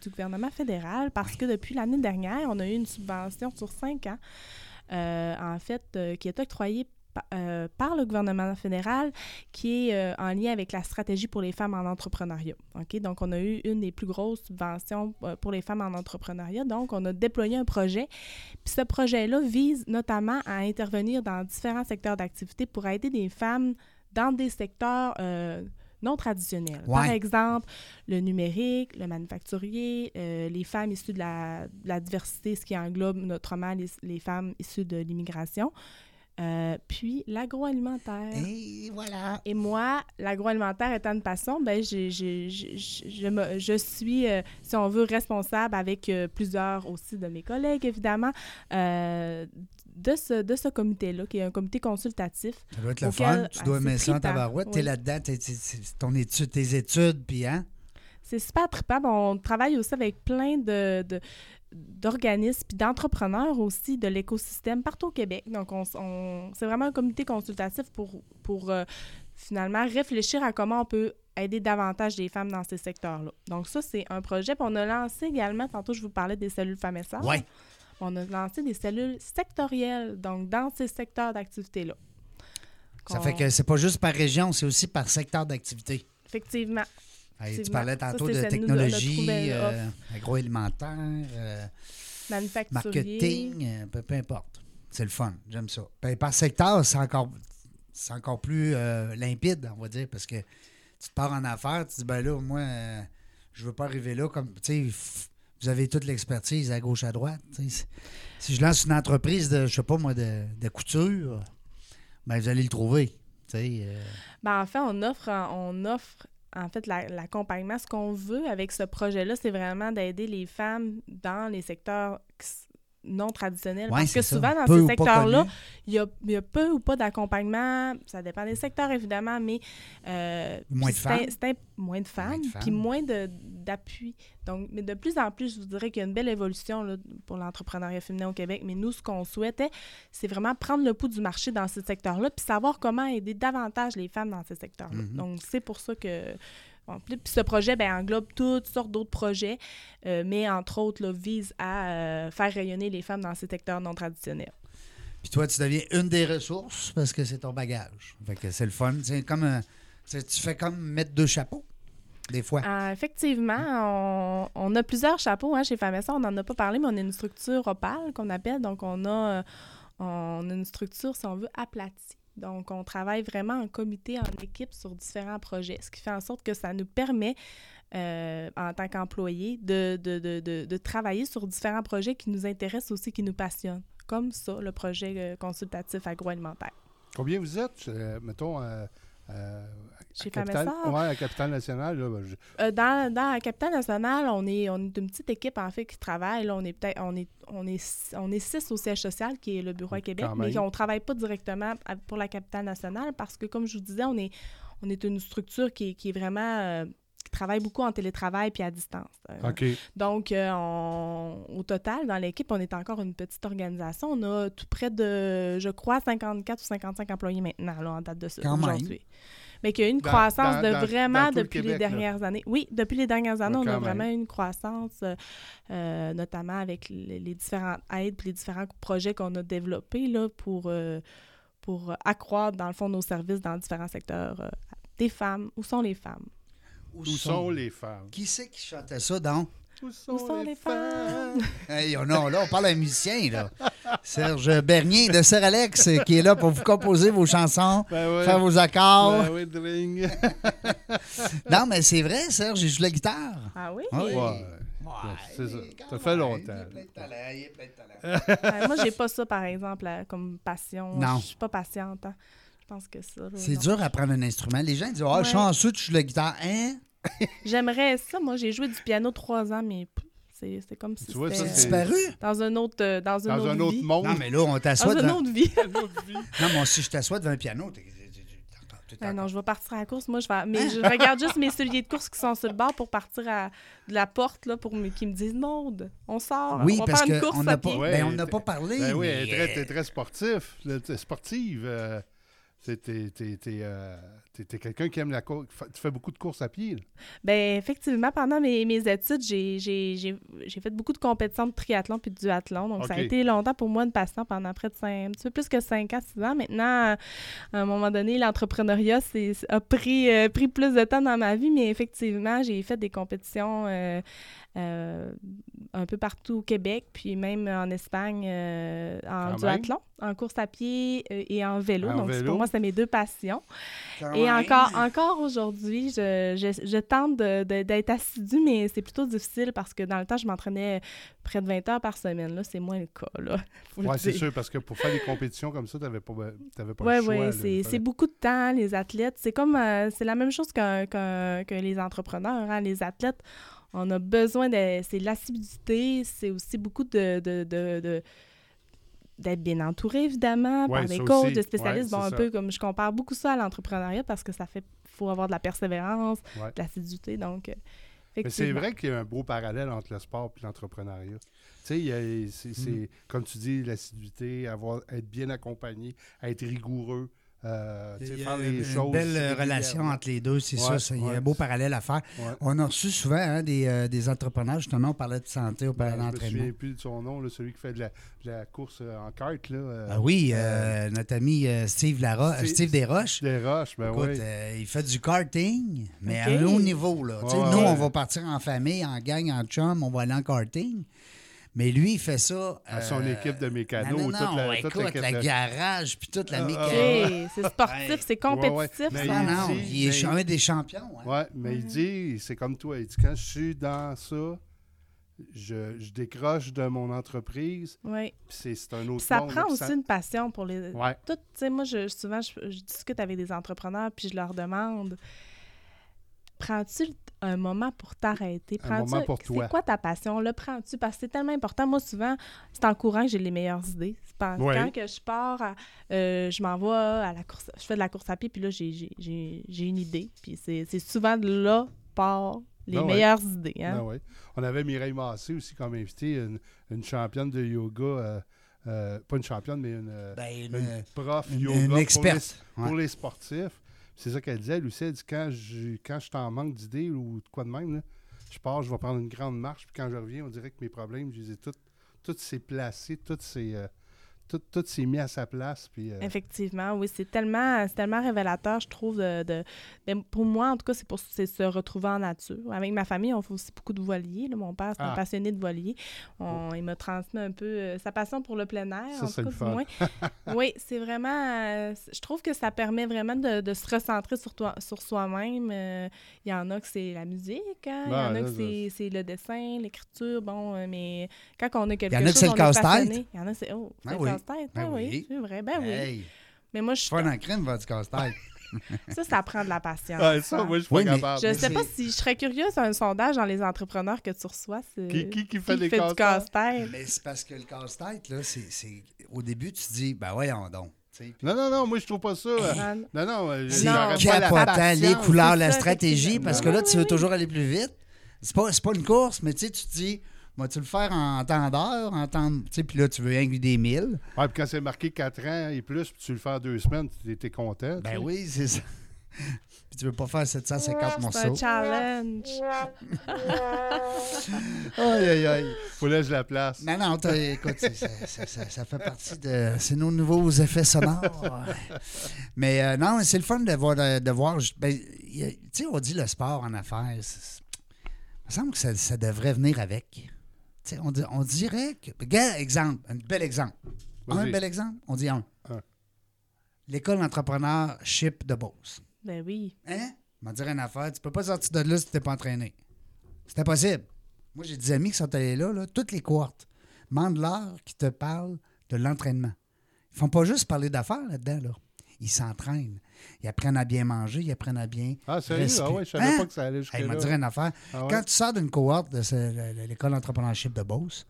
du gouvernement fédéral, parce que depuis l'année dernière, on a eu une subvention sur cinq ans, en fait, qui est octroyée euh, par le gouvernement fédéral, qui est euh, en lien avec la stratégie pour les femmes en entrepreneuriat. OK? Donc, on a eu une des plus grosses subventions euh, pour les femmes en entrepreneuriat. Donc, on a déployé un projet. Puis ce projet-là vise notamment à intervenir dans différents secteurs d'activité pour aider des femmes dans des secteurs non traditionnels. Par exemple, le numérique, le manufacturier, euh, les femmes issues de la, de la diversité, ce qui englobe notamment les, les femmes issues de l'immigration, euh, puis l'agroalimentaire. Et voilà. Et moi, l'agroalimentaire étant une passion, ben, j'ai- je, je me- je suis, euh, si on veut, responsable avec euh, plusieurs aussi de mes collègues, évidemment, de ce, de ce comité-là, qui est un comité consultatif. Ça doit être le fun. Tu dois aimer ça en tabarouette. Oui. là-dedans, t'es- t'es- c'est ton étude, tes études, puis hein? C'est super trippant. On travaille aussi avec plein de, de- d'organismes puis d'entrepreneurs aussi de l'écosystème partout au Québec. Donc, on, on- c'est vraiment un comité consultatif pour, pour euh, finalement réfléchir à comment on peut aider davantage des femmes dans ces secteurs-là. Donc, ça, c'est un projet. Puis on a lancé également, tantôt, je vous parlais des cellules femmes et sœurs. Ouais. On a lancé des cellules sectorielles, donc dans ces secteurs d'activité-là. Ça fait que c'est pas juste par région, c'est aussi par secteur d'activité. Effectivement. Hey, tu parlais tantôt de technologie, euh, agroalimentaire, euh, marketing, euh, peu, peu importe. C'est le fun, j'aime ça. Ben, par secteur, c'est encore, c'est encore plus limpide, on va dire, parce que tu te pars en affaires, tu dis, ben là, moi, je veux pas arriver là comme, tu sais, vous avez toute l'expertise à gauche, à droite. Si je lance une entreprise de, je sais pas moi, de, de couture, ben vous allez le trouver. euh, Ben, en fait, on offre, on offre en fait la- l'accompagnement. Ce qu'on veut avec ce projet-là, c'est vraiment d'aider les femmes dans les secteurs non traditionnels. ouais, Parce que ça. souvent, dans Peu ces secteurs-là, il y a, il y a peu ou pas d'accompagnement. Ça dépend des secteurs, évidemment, mais... euh, Moins de un- moins de femmes, de puis moins de- d'appui. Donc, mais de plus en plus, je vous dirais qu'il y a une belle évolution là, pour l'entrepreneuriat féminin au Québec. Mais nous, ce qu'on souhaitait, c'est vraiment prendre le pouls du marché dans ce secteur-là, puis savoir comment aider davantage les femmes dans ces secteurs-là. Mhm. Donc, c'est pour ça que... bon, puis ce projet ben, englobe toutes sortes d'autres projets, euh, mais entre autres, là, vise à euh, faire rayonner les femmes dans ces secteurs non traditionnels. Puis toi, tu deviens une des ressources parce que c'est ton bagage. Fait que c'est le fun. C'est comme un- tu fais comme mettre deux chapeaux, des fois. Euh, effectivement, on, on a plusieurs chapeaux hein, chez Famessa. On n'en a pas parlé, mais on a une structure opale qu'on appelle. Donc, on a, euh, on a une structure, si on veut, aplatie. Donc, on travaille vraiment en comité, en équipe sur différents projets, ce qui fait en sorte que ça nous permet, euh, en tant qu'employés, de, de, de, de, travailler sur différents projets qui nous intéressent aussi, qui nous passionnent, comme ça, le projet euh, consultatif agroalimentaire. Combien vous êtes, euh, mettons, euh, euh, Chez à Capitale, Famessa, ouais, à Capitale Nationale? Là, ben, je- Euh, dans, dans la capitale nationale, on est, on est une petite équipe en fait qui travaille. Là, on est peut-être on est on est six- on est six au siège social qui est le bureau à Québec, Quand mais on travaille pas directement pour la capitale nationale parce que comme je vous disais, on est on est une structure qui, est- qui est vraiment euh, qui travaille beaucoup en télétravail puis à distance. Euh, OK. donc, euh, on- au total, dans l'équipe, on est encore une petite organisation. On a tout près de, je crois, 54 ou 55 employés maintenant, là, en date de même. aujourd'hui. Mais qu'il y a eu une Dans- croissance dans- de dans- vraiment dans le depuis les là. dernières années. Oui, depuis les dernières années, Ouais, on a vraiment eu une croissance, euh, euh, notamment avec les, les différentes aides puis les différents projets qu'on a développés là, pour, euh, pour accroître, dans le fond, nos services dans différents secteurs euh, des femmes. Où sont les femmes? Où sont les femmes? Qui c'est qui chantait ça, donc? Où sont, Où sont les femmes? Hey, on a- là, on parle à un musicien, là. Serge Bernier de Sir Alex, euh, qui est là pour vous composer vos chansons, Ben faire vos accords. Ben oui. *laughs* Non, mais c'est vrai, Serge, j'ai joué la guitare. Ah oui? Ah oui. Ouais. c'est ça. Ça fait longtemps. Il est plein de talent, il est plein de talent. *laughs* Ouais, moi, j'ai pas ça, par exemple, là, comme passion. Non. Je suis pas patiente. hein. Je pense que ça. C'est non. dur d'apprendre un instrument. Les gens disent Ah, Ouais. chanceux, tu joues la guitare. Hein? J'aimerais ça. Moi, j'ai joué du piano trois ans, mais c'est c'est comme si Tu vois, ça, c'était disparu? dans un autre, euh, dans une Dans autre un autre vie. monde. Non, mais là, on t'assoit Dans une devant. autre vie. *laughs* Une autre vie. Non, mais si je t'assois devant un piano, t'es- Ah non, je vais partir à la course. Moi, je vais. Mais Hein? je regarde juste mes souliers de course qui sont sur le bord pour partir à de la porte là, pour me- qu'ils me disent Maude, on sort. Oui, on va parce faire une course à n'a pas, pied. Ouais, ben, on n'a pas parlé. Ben oui, mais, elle est très, euh, t'es très sportif, là, t'es sportive. euh, t'es euh, quelqu'un qui aime la course. Tu fais beaucoup de courses à pied. là. Ben, effectivement, pendant mes, mes études, j'ai- fait beaucoup de compétitions de triathlon puis de duathlon. Donc, ça a été longtemps pour moi une passion pendant près de cinq, un petit peu plus que 5 ans, 6 ans. Maintenant, à un moment donné, l'entrepreneuriat a pris, euh, pris plus de temps dans ma vie, mais effectivement, j'ai fait des compétitions euh, un peu partout au Québec, puis même en Espagne euh, en Quand duathlon, en course à pied euh, et en vélo. En Donc, vélo. pour moi, c'est mes deux passions. quand Et même. encore, encore aujourd'hui, je, je, je tente de- de- d'être assidue, mais c'est plutôt difficile parce que dans le temps, je m'entraînais près de 20 heures par semaine. Là, c'est moins le cas. Là, *laughs* faut le Oui, c'est sûr, parce que pour faire des compétitions comme ça, tu n'avais pas, t'avais pas Oui, le choix. oui, là, c'est beaucoup de temps, les athlètes. C'est comme, euh, c'est la même chose que les entrepreneurs. hein. Les athlètes, on a besoin de, c'est l'assiduité, c'est aussi beaucoup de, de, de- de- d'être bien entouré, évidemment, Ouais, par des coachs, aussi. de spécialistes. Ouais, bon, un ça. peu comme je compare beaucoup ça à l'entrepreneuriat parce que ça fait, faut avoir de la persévérance, Ouais. de l'assiduité, donc... euh, c'est vrai qu'il y a un beau parallèle entre le sport et l'entrepreneuriat. Tu sais, c'est, Mm. comme tu dis, l'assiduité, avoir, être bien accompagné, être rigoureux, euh, Il y a faire les une choses. belle relation entre les deux, c'est Ouais, ça. Il y a un beau parallèle à faire. Ouais. On a reçu souvent hein, des, euh, des entrepreneurs, justement, on parlait de santé, on Ben, parlait je me d'entraînement. souviens plus de son nom, là, celui qui fait de la, de la course euh, en kart. Là, euh, Ah oui, euh, euh, notre ami euh, Steve, Lara, Steve- Steve Desroches. Des roches, ben Écoute, oui. euh, il fait du karting, mais à un haut niveau. Là. Nous, ouais. on va partir en famille, en gang, en chum, on va aller en karting. Mais lui, il fait ça. À son euh, équipe de mécanos, non, non, toute la- toute la- garage, puis toute la Ah, ah, mécanique. Ok, c'est sportif, c'est compétitif. Ouais, ouais. Mais ça. Ah il non, dit- il est un des champions. hein. Ouais, mais il dit, c'est comme toi, il dit quand je suis dans ça, je, je décroche de mon entreprise, Oui. puis c'est, c'est un autre ça monde, prend aussi une passion pour les. Ouais. Tout, tu sais, moi, je, souvent, je, je discute avec des entrepreneurs, puis je leur demande prends-tu un moment pour t'arrêter? Un Prends-tu- moment pour toi. C'est quoi ta passion Le prends-tu Parce que c'est tellement important. Moi, souvent, c'est en courant que j'ai les meilleures idées. C'est pas- Ouais. Quand que je pars, à- euh, je m'en vais à la course, je fais de la course à pied, puis là, j'ai- j'ai- j'ai j'ai une idée. Puis c'est c'est souvent de là part les Ben ouais. meilleures idées. Hein? Ben ouais. On avait Mireille Massé aussi comme invitée, une, une championne de yoga, euh, euh, pas une championne, mais une, Ben, une, une prof une- yoga une pour les- experte. pour les, sportifs. C'est ça qu'elle disait. Elle dit quand je, quand je suis en manque d'idées ou de quoi de même, là, je pars, je vais prendre une grande marche, puis quand je reviens, on dirait que mes problèmes, je les ai tous, s'est placé, tout s'est, euh, tout, tout s'est mis à sa place. Puis, euh, Effectivement, oui, c'est tellement, c'est tellement révélateur, je trouve. De, de- ben, pour moi, en tout cas, c'est pour c'est se retrouver en nature. Avec ma famille, on fait aussi beaucoup de voilier. là. Mon père, c'est un Ah. passionné de voilier. On- Il m'a transmis un peu euh, sa passion pour le plein air. Ça, en c'est tout le cas, du fun. moins. *laughs* oui, c'est vraiment. euh, je trouve que ça permet vraiment de, de se recentrer sur, toi, sur soi-même. Euh, Il y en a que c'est la musique, hein, il y Ben, en a là, que c'est c'est le dessin, l'écriture. Bon, euh, mais quand on a quelque y en a que chose, c'est le casse-tête. Il y en a, c'est oh, c'est Ben oui. Casse-tête. Ben Ah oui, oui. c'est vrai. Ben oui. Hey, Mais moi, je fun en crime, va du casse-tête. *laughs* ça, ça prend de la patience. ouais, ça, hein. moi, je suis Oui, pas mais- capable. Je mais sais pas c'est- si je serais curieuse d'un sondage dans les entrepreneurs que tu reçois. c'est- Qui, qui, qui fait qui les fait casse-tête? Mais c'est parce que le casse-tête, là, c'est, c'est- Au début, tu te dis, ben voyons donc. Non, non, non, moi, je trouve pas ça. euh, Ah, Non, non, euh, C'est Non. la capotant, patience. les couleurs, c'est la stratégie, parce que là, tu veux toujours aller plus vite. C'est pas, c'est pas une course, mais tu sais, tu te dis, vas-tu le faire en temps d'heure, en temps. Tu sais, puis là, tu veux inclure des milles. Ouais, puis quand c'est marqué 4 ans et plus, puis tu le fais en deux semaines, tu es content. tu Ben sais. oui, c'est ça. *laughs* puis tu veux pas faire 750 C'est un morceaux. challenge. *laughs* Aïe, aïe, aïe. Faut je la place. Non, non, t'as- écoute, ça, ça- ça- ça fait partie de. C'est nos nouveaux effets sonores. *laughs* Mais euh, non, c'est le fun de voir. De, de voir ben, tu sais, on dit le sport en affaires. Il me semble que ça, ça devrait venir avec. On, on dirait que. Regarde, exemple, un bel exemple. Un bel exemple, on dit un. Un. L'école d'entrepreneurship de Beauce. Ben oui. Hein? Te dire une affaire. Tu peux pas sortir de là si tu n'es pas entraîné. C'est impossible. Moi, j'ai des amis qui sont allés là, là toutes les cohortes. Mandelaire qui te parlent de l'entraînement. Ils font pas juste parler d'affaires là-dedans. Là. Ils s'entraînent. Ils apprennent à bien manger, ils apprennent à bien. Ah, sérieux? respirer. Ah ouais, je savais Hein? pas que ça allait Hey, jusque-là. je vais te dire une affaire. Ah ouais? Quand tu sors d'une cohorte de l'école d'entrepreneurship de Beauce,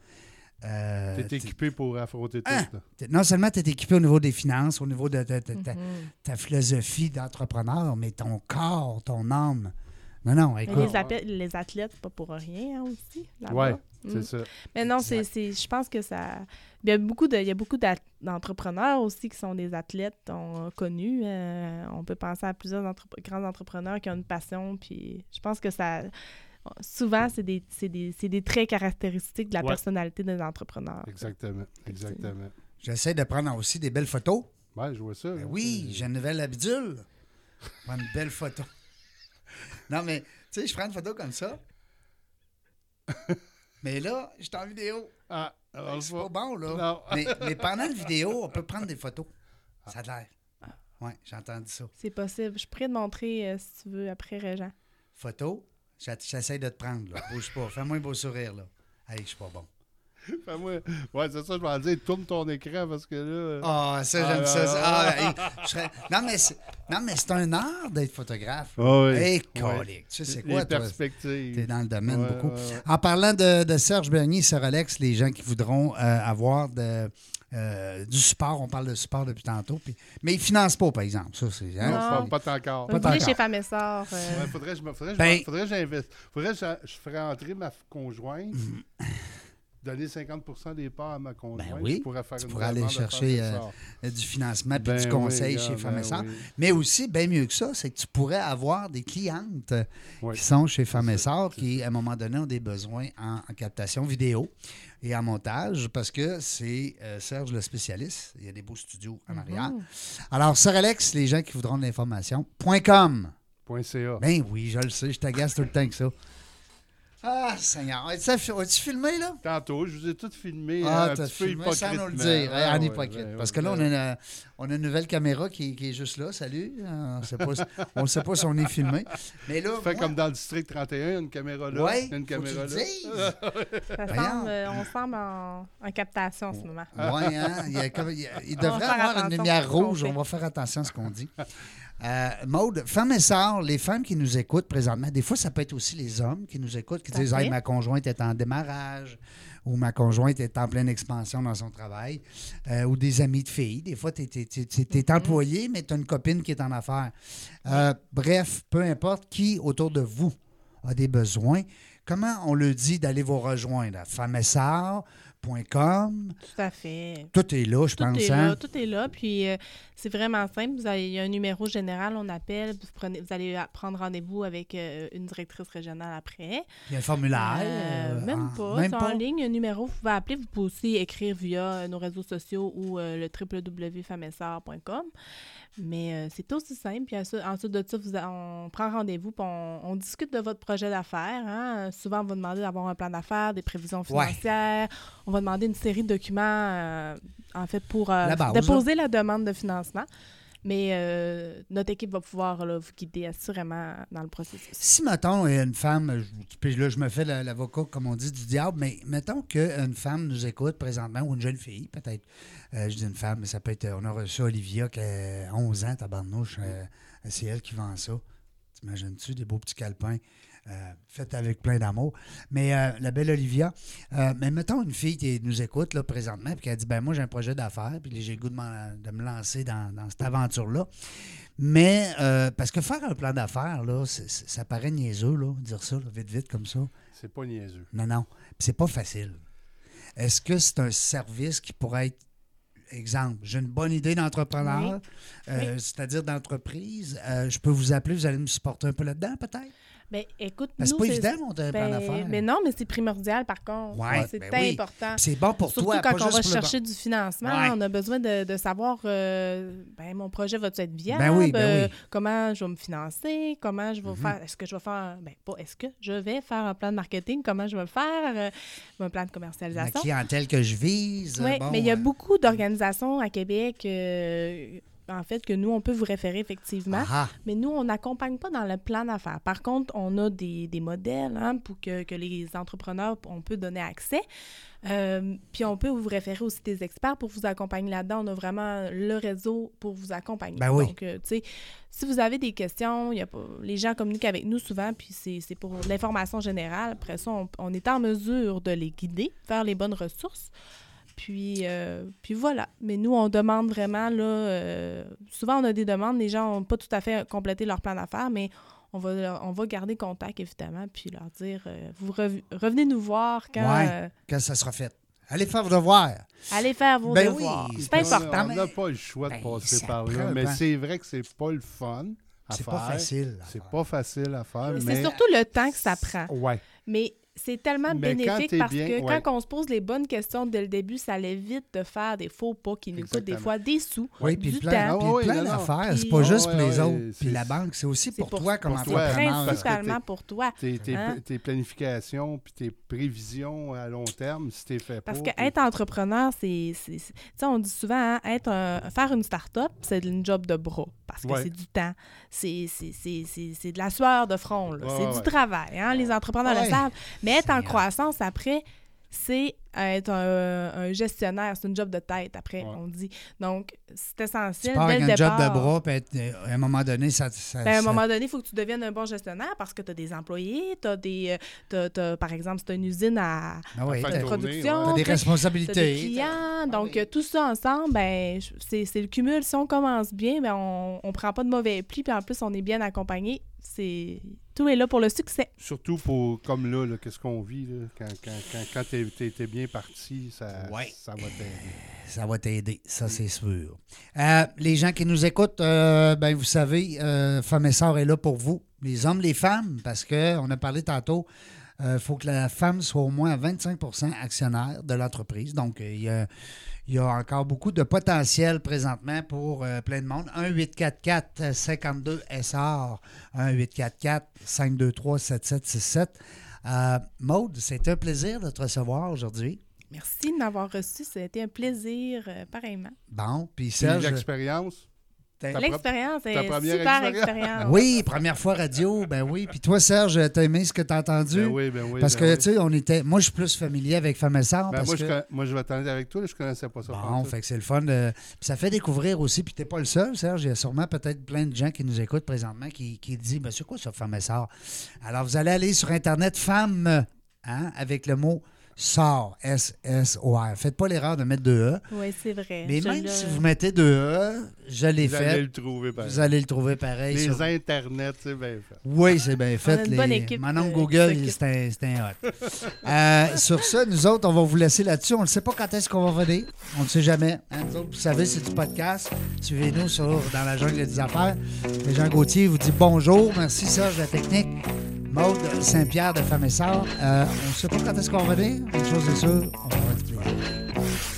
euh, T'es t'es- équipé pour affronter tout. Hein? là. t'es- non seulement tu es équipé au niveau des finances, au niveau de, de- de- de- Mhm. ta philosophie d'entrepreneur, mais ton corps, ton âme. Non, non, écoute. les, athlètes, pas pour rien hein, aussi. là-bas. Ouais, Mm. c'est ça. Mais non, c'est, c'est- je pense que ça. Il y a beaucoup, de, il y a beaucoup d'entrepreneurs aussi qui sont des athlètes on- connus. Euh, on peut penser à plusieurs entrep- grands entrepreneurs qui ont une passion. Puis je pense que ça. Souvent, c'est des, c'est des, c'est des traits caractéristiques de la Ouais. personnalité des entrepreneurs. Exactement. Exactement. J'essaie de prendre aussi des belles photos. Ouais, je vois ça. Ben oui, C'est- j'ai une nouvelle habitude. Prendre une belle photo. *laughs* Non, mais, tu sais, je prends une photo comme ça. Mais là, je suis en vidéo. Ah, alors, C'est pas bon, là. Non. Mais, mais pendant la vidéo, on peut *laughs* prendre des photos. Ça a l'air. Oui, j'ai entendu ça. C'est possible. Je suis prêt de montrer, euh, si tu veux, après Régent. Photo, j'essaie de te prendre, là. Bouge pas. Fais-moi un beau sourire, là. Hey, je suis pas bon. *laughs* Fais-moi- Ouais, c'est ça, je vais dire, tourne ton écran parce que là. Ah, ça, j'aime Ah, ça. ça. ah, Ah, hey, je serais- Non, mais c'est... non, mais c'est un art d'être photographe. Ah oui. Hey, Ouais. Tu sais, c'est Les quoi, toi? perspectives. T'es dans le domaine Ouais, beaucoup. ouais, ouais. En parlant de, de Serge Bernier Alex, les gens qui voudront euh, avoir de, euh, du support, on parle de support depuis tantôt, puis- mais ils ne financent pas, par exemple. Ça, c'est, hein, Non, pas, pas encore. Pas encore. chez Femmes et Sœurs, euh, Ouais, faudrait que faudrait Ben- faudrait. Faudrait je, je ferais entrer ma conjointe, donner 50% des parts à ma conjointe. Ben oui, Je pourrais faire tu pourrais aller chercher, euh, euh, du financement puis Ben du conseil chez Femmes et ben Sœurs. oui. Mais aussi, bien mieux que ça, c'est que tu pourrais avoir des clientes euh, Oui. qui sont chez Femmes et Sœurs qui, à un moment donné, ont des besoins en, en captation vidéo et en montage parce que c'est euh, Serge le spécialiste. Il y a des beaux studios en arrière. Mhm. Alors, Sir Alex, les gens qui voudront de l'information, .com. .ca. Ben oui, je le sais, je t'agace tout le temps que ça. Ah, Seigneur. As-tu filmé, là? Tantôt, je vous ai tout filmé. Ah, hein, t'as peu filmé sans nous le dire, hein, Ah, en ouais, hypocrite. ouais, Parce que là, on a, une, on a une nouvelle caméra qui, qui est juste là. Salut. Euh, On ne sait, pas si- on sait pas si on est filmé. Mais là, Fait moi- comme dans le district 31, une caméra là, Ouais, une faut que tu caméra là. dises. *laughs* Ça semble, euh, on semble en, en captation en ce moment. Ouais, hein? Il, y a comme- il y a- il On va devrait avoir une lumière rouge. On va faire attention à ce qu'on dit. Euh, Maude, femmes et sœurs, les femmes qui nous écoutent présentement, des fois, ça peut être aussi les hommes qui nous écoutent, qui disent. Hey, ma conjointe est en démarrage ou ma conjointe est en pleine expansion dans son travail, euh, ou des amis de filles. Des fois, tu es, Mm-hmm. employé, mais tu as une copine qui est en affaires. Euh, bref, peu importe qui autour de vous a des besoins, comment on le dit d'aller vous rejoindre? Tout à fait. Tout est là, je Tout pense. est hein? là, tout est là. Puis euh, c'est vraiment simple. Vous avez, il y a un numéro général, on appelle. Vous, prenez, vous allez à- prendre rendez-vous avec euh, une directrice régionale après. Il y a un formulaire. Euh, euh, même en- pas. Même c'est pas? en ligne, un numéro. Vous pouvez appeler. Vous pouvez aussi écrire via euh, nos réseaux sociaux ou euh, le www.famessar.com. Mais euh, c'est aussi simple. Puis ensuite, de ça, vous on prend rendez-vous puis on, on discute de votre projet d'affaires. hein. Souvent, on va demander d'avoir un plan d'affaires, des prévisions Ouais. financières. On va demander une série de documents, euh, en fait, pour euh, La déposer la demande de financement. Mais euh, notre équipe va pouvoir là, vous guider assurément dans le processus. Si, mettons, une femme, je- puis là, je me fais la- l'avocat, comme on dit, du diable, mais mettons qu'une femme nous écoute présentement, ou une jeune fille, peut-être. Euh, je dis une femme, mais ça peut être. On a reçu Olivia qui a 11 ans, tabarnouche. euh, c'est elle qui vend ça. T'imagines-tu, des beaux petits calepins euh, faits avec plein d'amour. Mais euh, la belle Olivia, euh, mais mettons une fille qui nous écoute là, présentement, puis qui a dit ben moi, j'ai un projet d'affaires, puis j'ai le goût de, de me lancer dans, dans cette aventure-là. Mais, euh, parce que faire un plan d'affaires, là, ça paraît niaiseux, là, dire ça, là, vite, vite, comme ça. C'est pas niaiseux. Non, non. Puis c'est pas facile. Est-ce que c'est un service qui pourrait être. Exemple, j'ai une bonne idée d'entrepreneur, euh, c'est-à-dire d'entreprise. euh, je peux vous appeler, vous allez me supporter un peu là-dedans, peut-être? Ben, écoute, nous, c'est pas évident, un plan ben, d'affaires. mais non, mais c'est primordial par contre. Ouais, c'est ben oui. important. C'est bon pour Surtout toi, quand pas on va le chercher du financement, Ouais. on a besoin de, de savoir euh, ben, mon projet va être viable, Ben oui, ben euh, oui. comment je vais me financer, comment je vais Mhm. faire, est-ce que je vais faire, ben pas est-ce que je vais faire un plan de marketing, comment je vais le faire, euh, un plan de La commercialisation. clientèle que je vise. Oui, bon, mais il y a euh, beaucoup d'organisations à Québec. En fait, que nous, on peut vous référer effectivement. Mais nous, on n'accompagne pas dans le plan d'affaires. Par contre, on a des, des modèles hein, pour que, que les entrepreneurs, on peut donner accès. Euh, puis on peut vous référer aussi des experts pour vous accompagner là-dedans. On a vraiment le réseau pour vous accompagner. Ben oui. Donc, euh, tu sais, si vous avez des questions, y a pas, les gens communiquent avec nous souvent, puis c'est c'est pour l'information générale. Après ça, on, on est en mesure de les guider vers les bonnes ressources. Puis, euh, puis voilà. Mais nous, on demande vraiment, là, euh, souvent on a des demandes, les gens n'ont pas tout à fait complété leur plan d'affaires, mais on va, leur- on va garder contact, évidemment, puis leur dire, euh, vous rev- revenez nous voir quand... Ouais. quand ça sera fait. Allez faire vos devoirs. allez faire vos Ben devoirs. oui, c'est important. On n'a pas le choix de Ben, passer par là. Mais c'est vrai que c'est pas le fun C'est pas facile. C'est pas facile à faire. C'est mais... surtout le temps que ça prend. Ouais. Mais c'est tellement Mais bénéfique parce bien- que ouais. quand on se pose les bonnes questions dès le début, ça l'évite de faire des faux pas qui nous coûtent des fois des sous, Oui, puis du le plan, temps. le oui, non. d'affaires, c'est pas juste Ah pour ouais, les autres. Puis la banque, c'est aussi C'est pour, pour- toi comme pour toi. entrepreneur. Que Principalement t'es- pour toi. Tes, tes- Hein? tes planifications puis tes prévisions à long terme, si t'es fait Parce pas. qu'être entrepreneur, c'est. Tu sais, on dit souvent, hein, être un- faire une start-up, c'est une job de bras. Parce que Ouais. c'est du temps. C'est c'est- c'est- c'est- c'est de la sueur de front. Ouais, c'est ouais, du travail. Hein? Les entrepreneurs le savent. Mais être en croissance après, c'est être un, un gestionnaire. C'est une job de tête, après, Ouais. on dit. Donc, c'est Tu essentiel. pars dès avec le un job de bras, puis être- euh, à un moment donné, ça. ça- Ben, à un ça- moment donné, il faut que tu deviennes un bon gestionnaire parce que tu as des employés, tu as des. euh, t'as- t'as- par exemple, c'est une usine à, Ah production. t'as des t'as- T'as responsabilités. des clients. Donc, oui. euh, tout ça ensemble, ben, c'est le cumul. Si on commence bien, ben, on ne prend pas de mauvais plis, puis en plus, on est bien accompagné. C'est Tout est là pour le succès. Surtout pour comme là, là, qu'est-ce qu'on vit, là, quand, quand, quand, quand t'es, t'es- t'es bien parti, ça, Ouais. ça va t'aider. Ça va t'aider, ça c'est sûr. Euh, les gens qui nous écoutent, euh, ben vous savez, euh, Femme et Sœur est là pour vous, les hommes, les femmes, parce qu'on a parlé tantôt, il faut que la femme soit au moins à 25% actionnaire de l'entreprise. Donc, euh, il y a, il y a encore beaucoup de potentiel présentement pour euh, plein de monde. 1-844-52-SR, 1-844-523-7767. Euh, Maude, c'est un plaisir de te recevoir aujourd'hui. Merci de m'avoir reçu. Ça a été un plaisir, euh, pareillement. Bon, puis Serge... l'expérience, t'as- Ta L'expérience est ta première super expérience. expérience. Oui, première fois radio, ben oui. Puis toi, Serge, t'as aimé ce que t'as entendu? ben oui, ben oui. parce ben que, oui. tu sais, on était... Moi, je suis plus familier avec Femme et Sœur, Ben, parce moi, je, que... conna- moi, je vais t'en dire avec toi, là, je connaissais pas ça. Bon, fait que c'est le fun. de- Puis ça fait découvrir aussi, puis t'es pas le seul, Serge. Il y a sûrement peut-être plein de gens qui nous écoutent présentement qui, qui disent, ben c'est quoi ça, Femme et Sœur? Alors, vous allez aller sur Internet, Femme, hein, avec le mot Sœur, S-S-O-R. Faites pas l'erreur de mettre deux E. Oui, c'est vrai. Mais Je même si vous mettez deux E, je l'ai Vous allez le trouver, pareil. Vous allez le trouver pareil. Les sur- internets, c'est bien fait. Oui, c'est bien fait. une bonne équipe, Mon oncle euh, Google, c'est un, c'est un hot. Euh, sur ça, nous autres, on va vous laisser là-dessus. On ne sait pas quand est-ce qu'on va venir. On ne sait jamais. hein. Nous autres, vous savez, c'est du podcast. Suivez-nous sur Dans la jungle des affaires. Et Jean Gauthier vous dit bonjour. Merci, Serge, de la technique. Maude Saint-Pierre de Femme et Sœur. Euh, on ne sait pas quand est-ce qu'on va venir. Une chose est sûre, on va plaisir.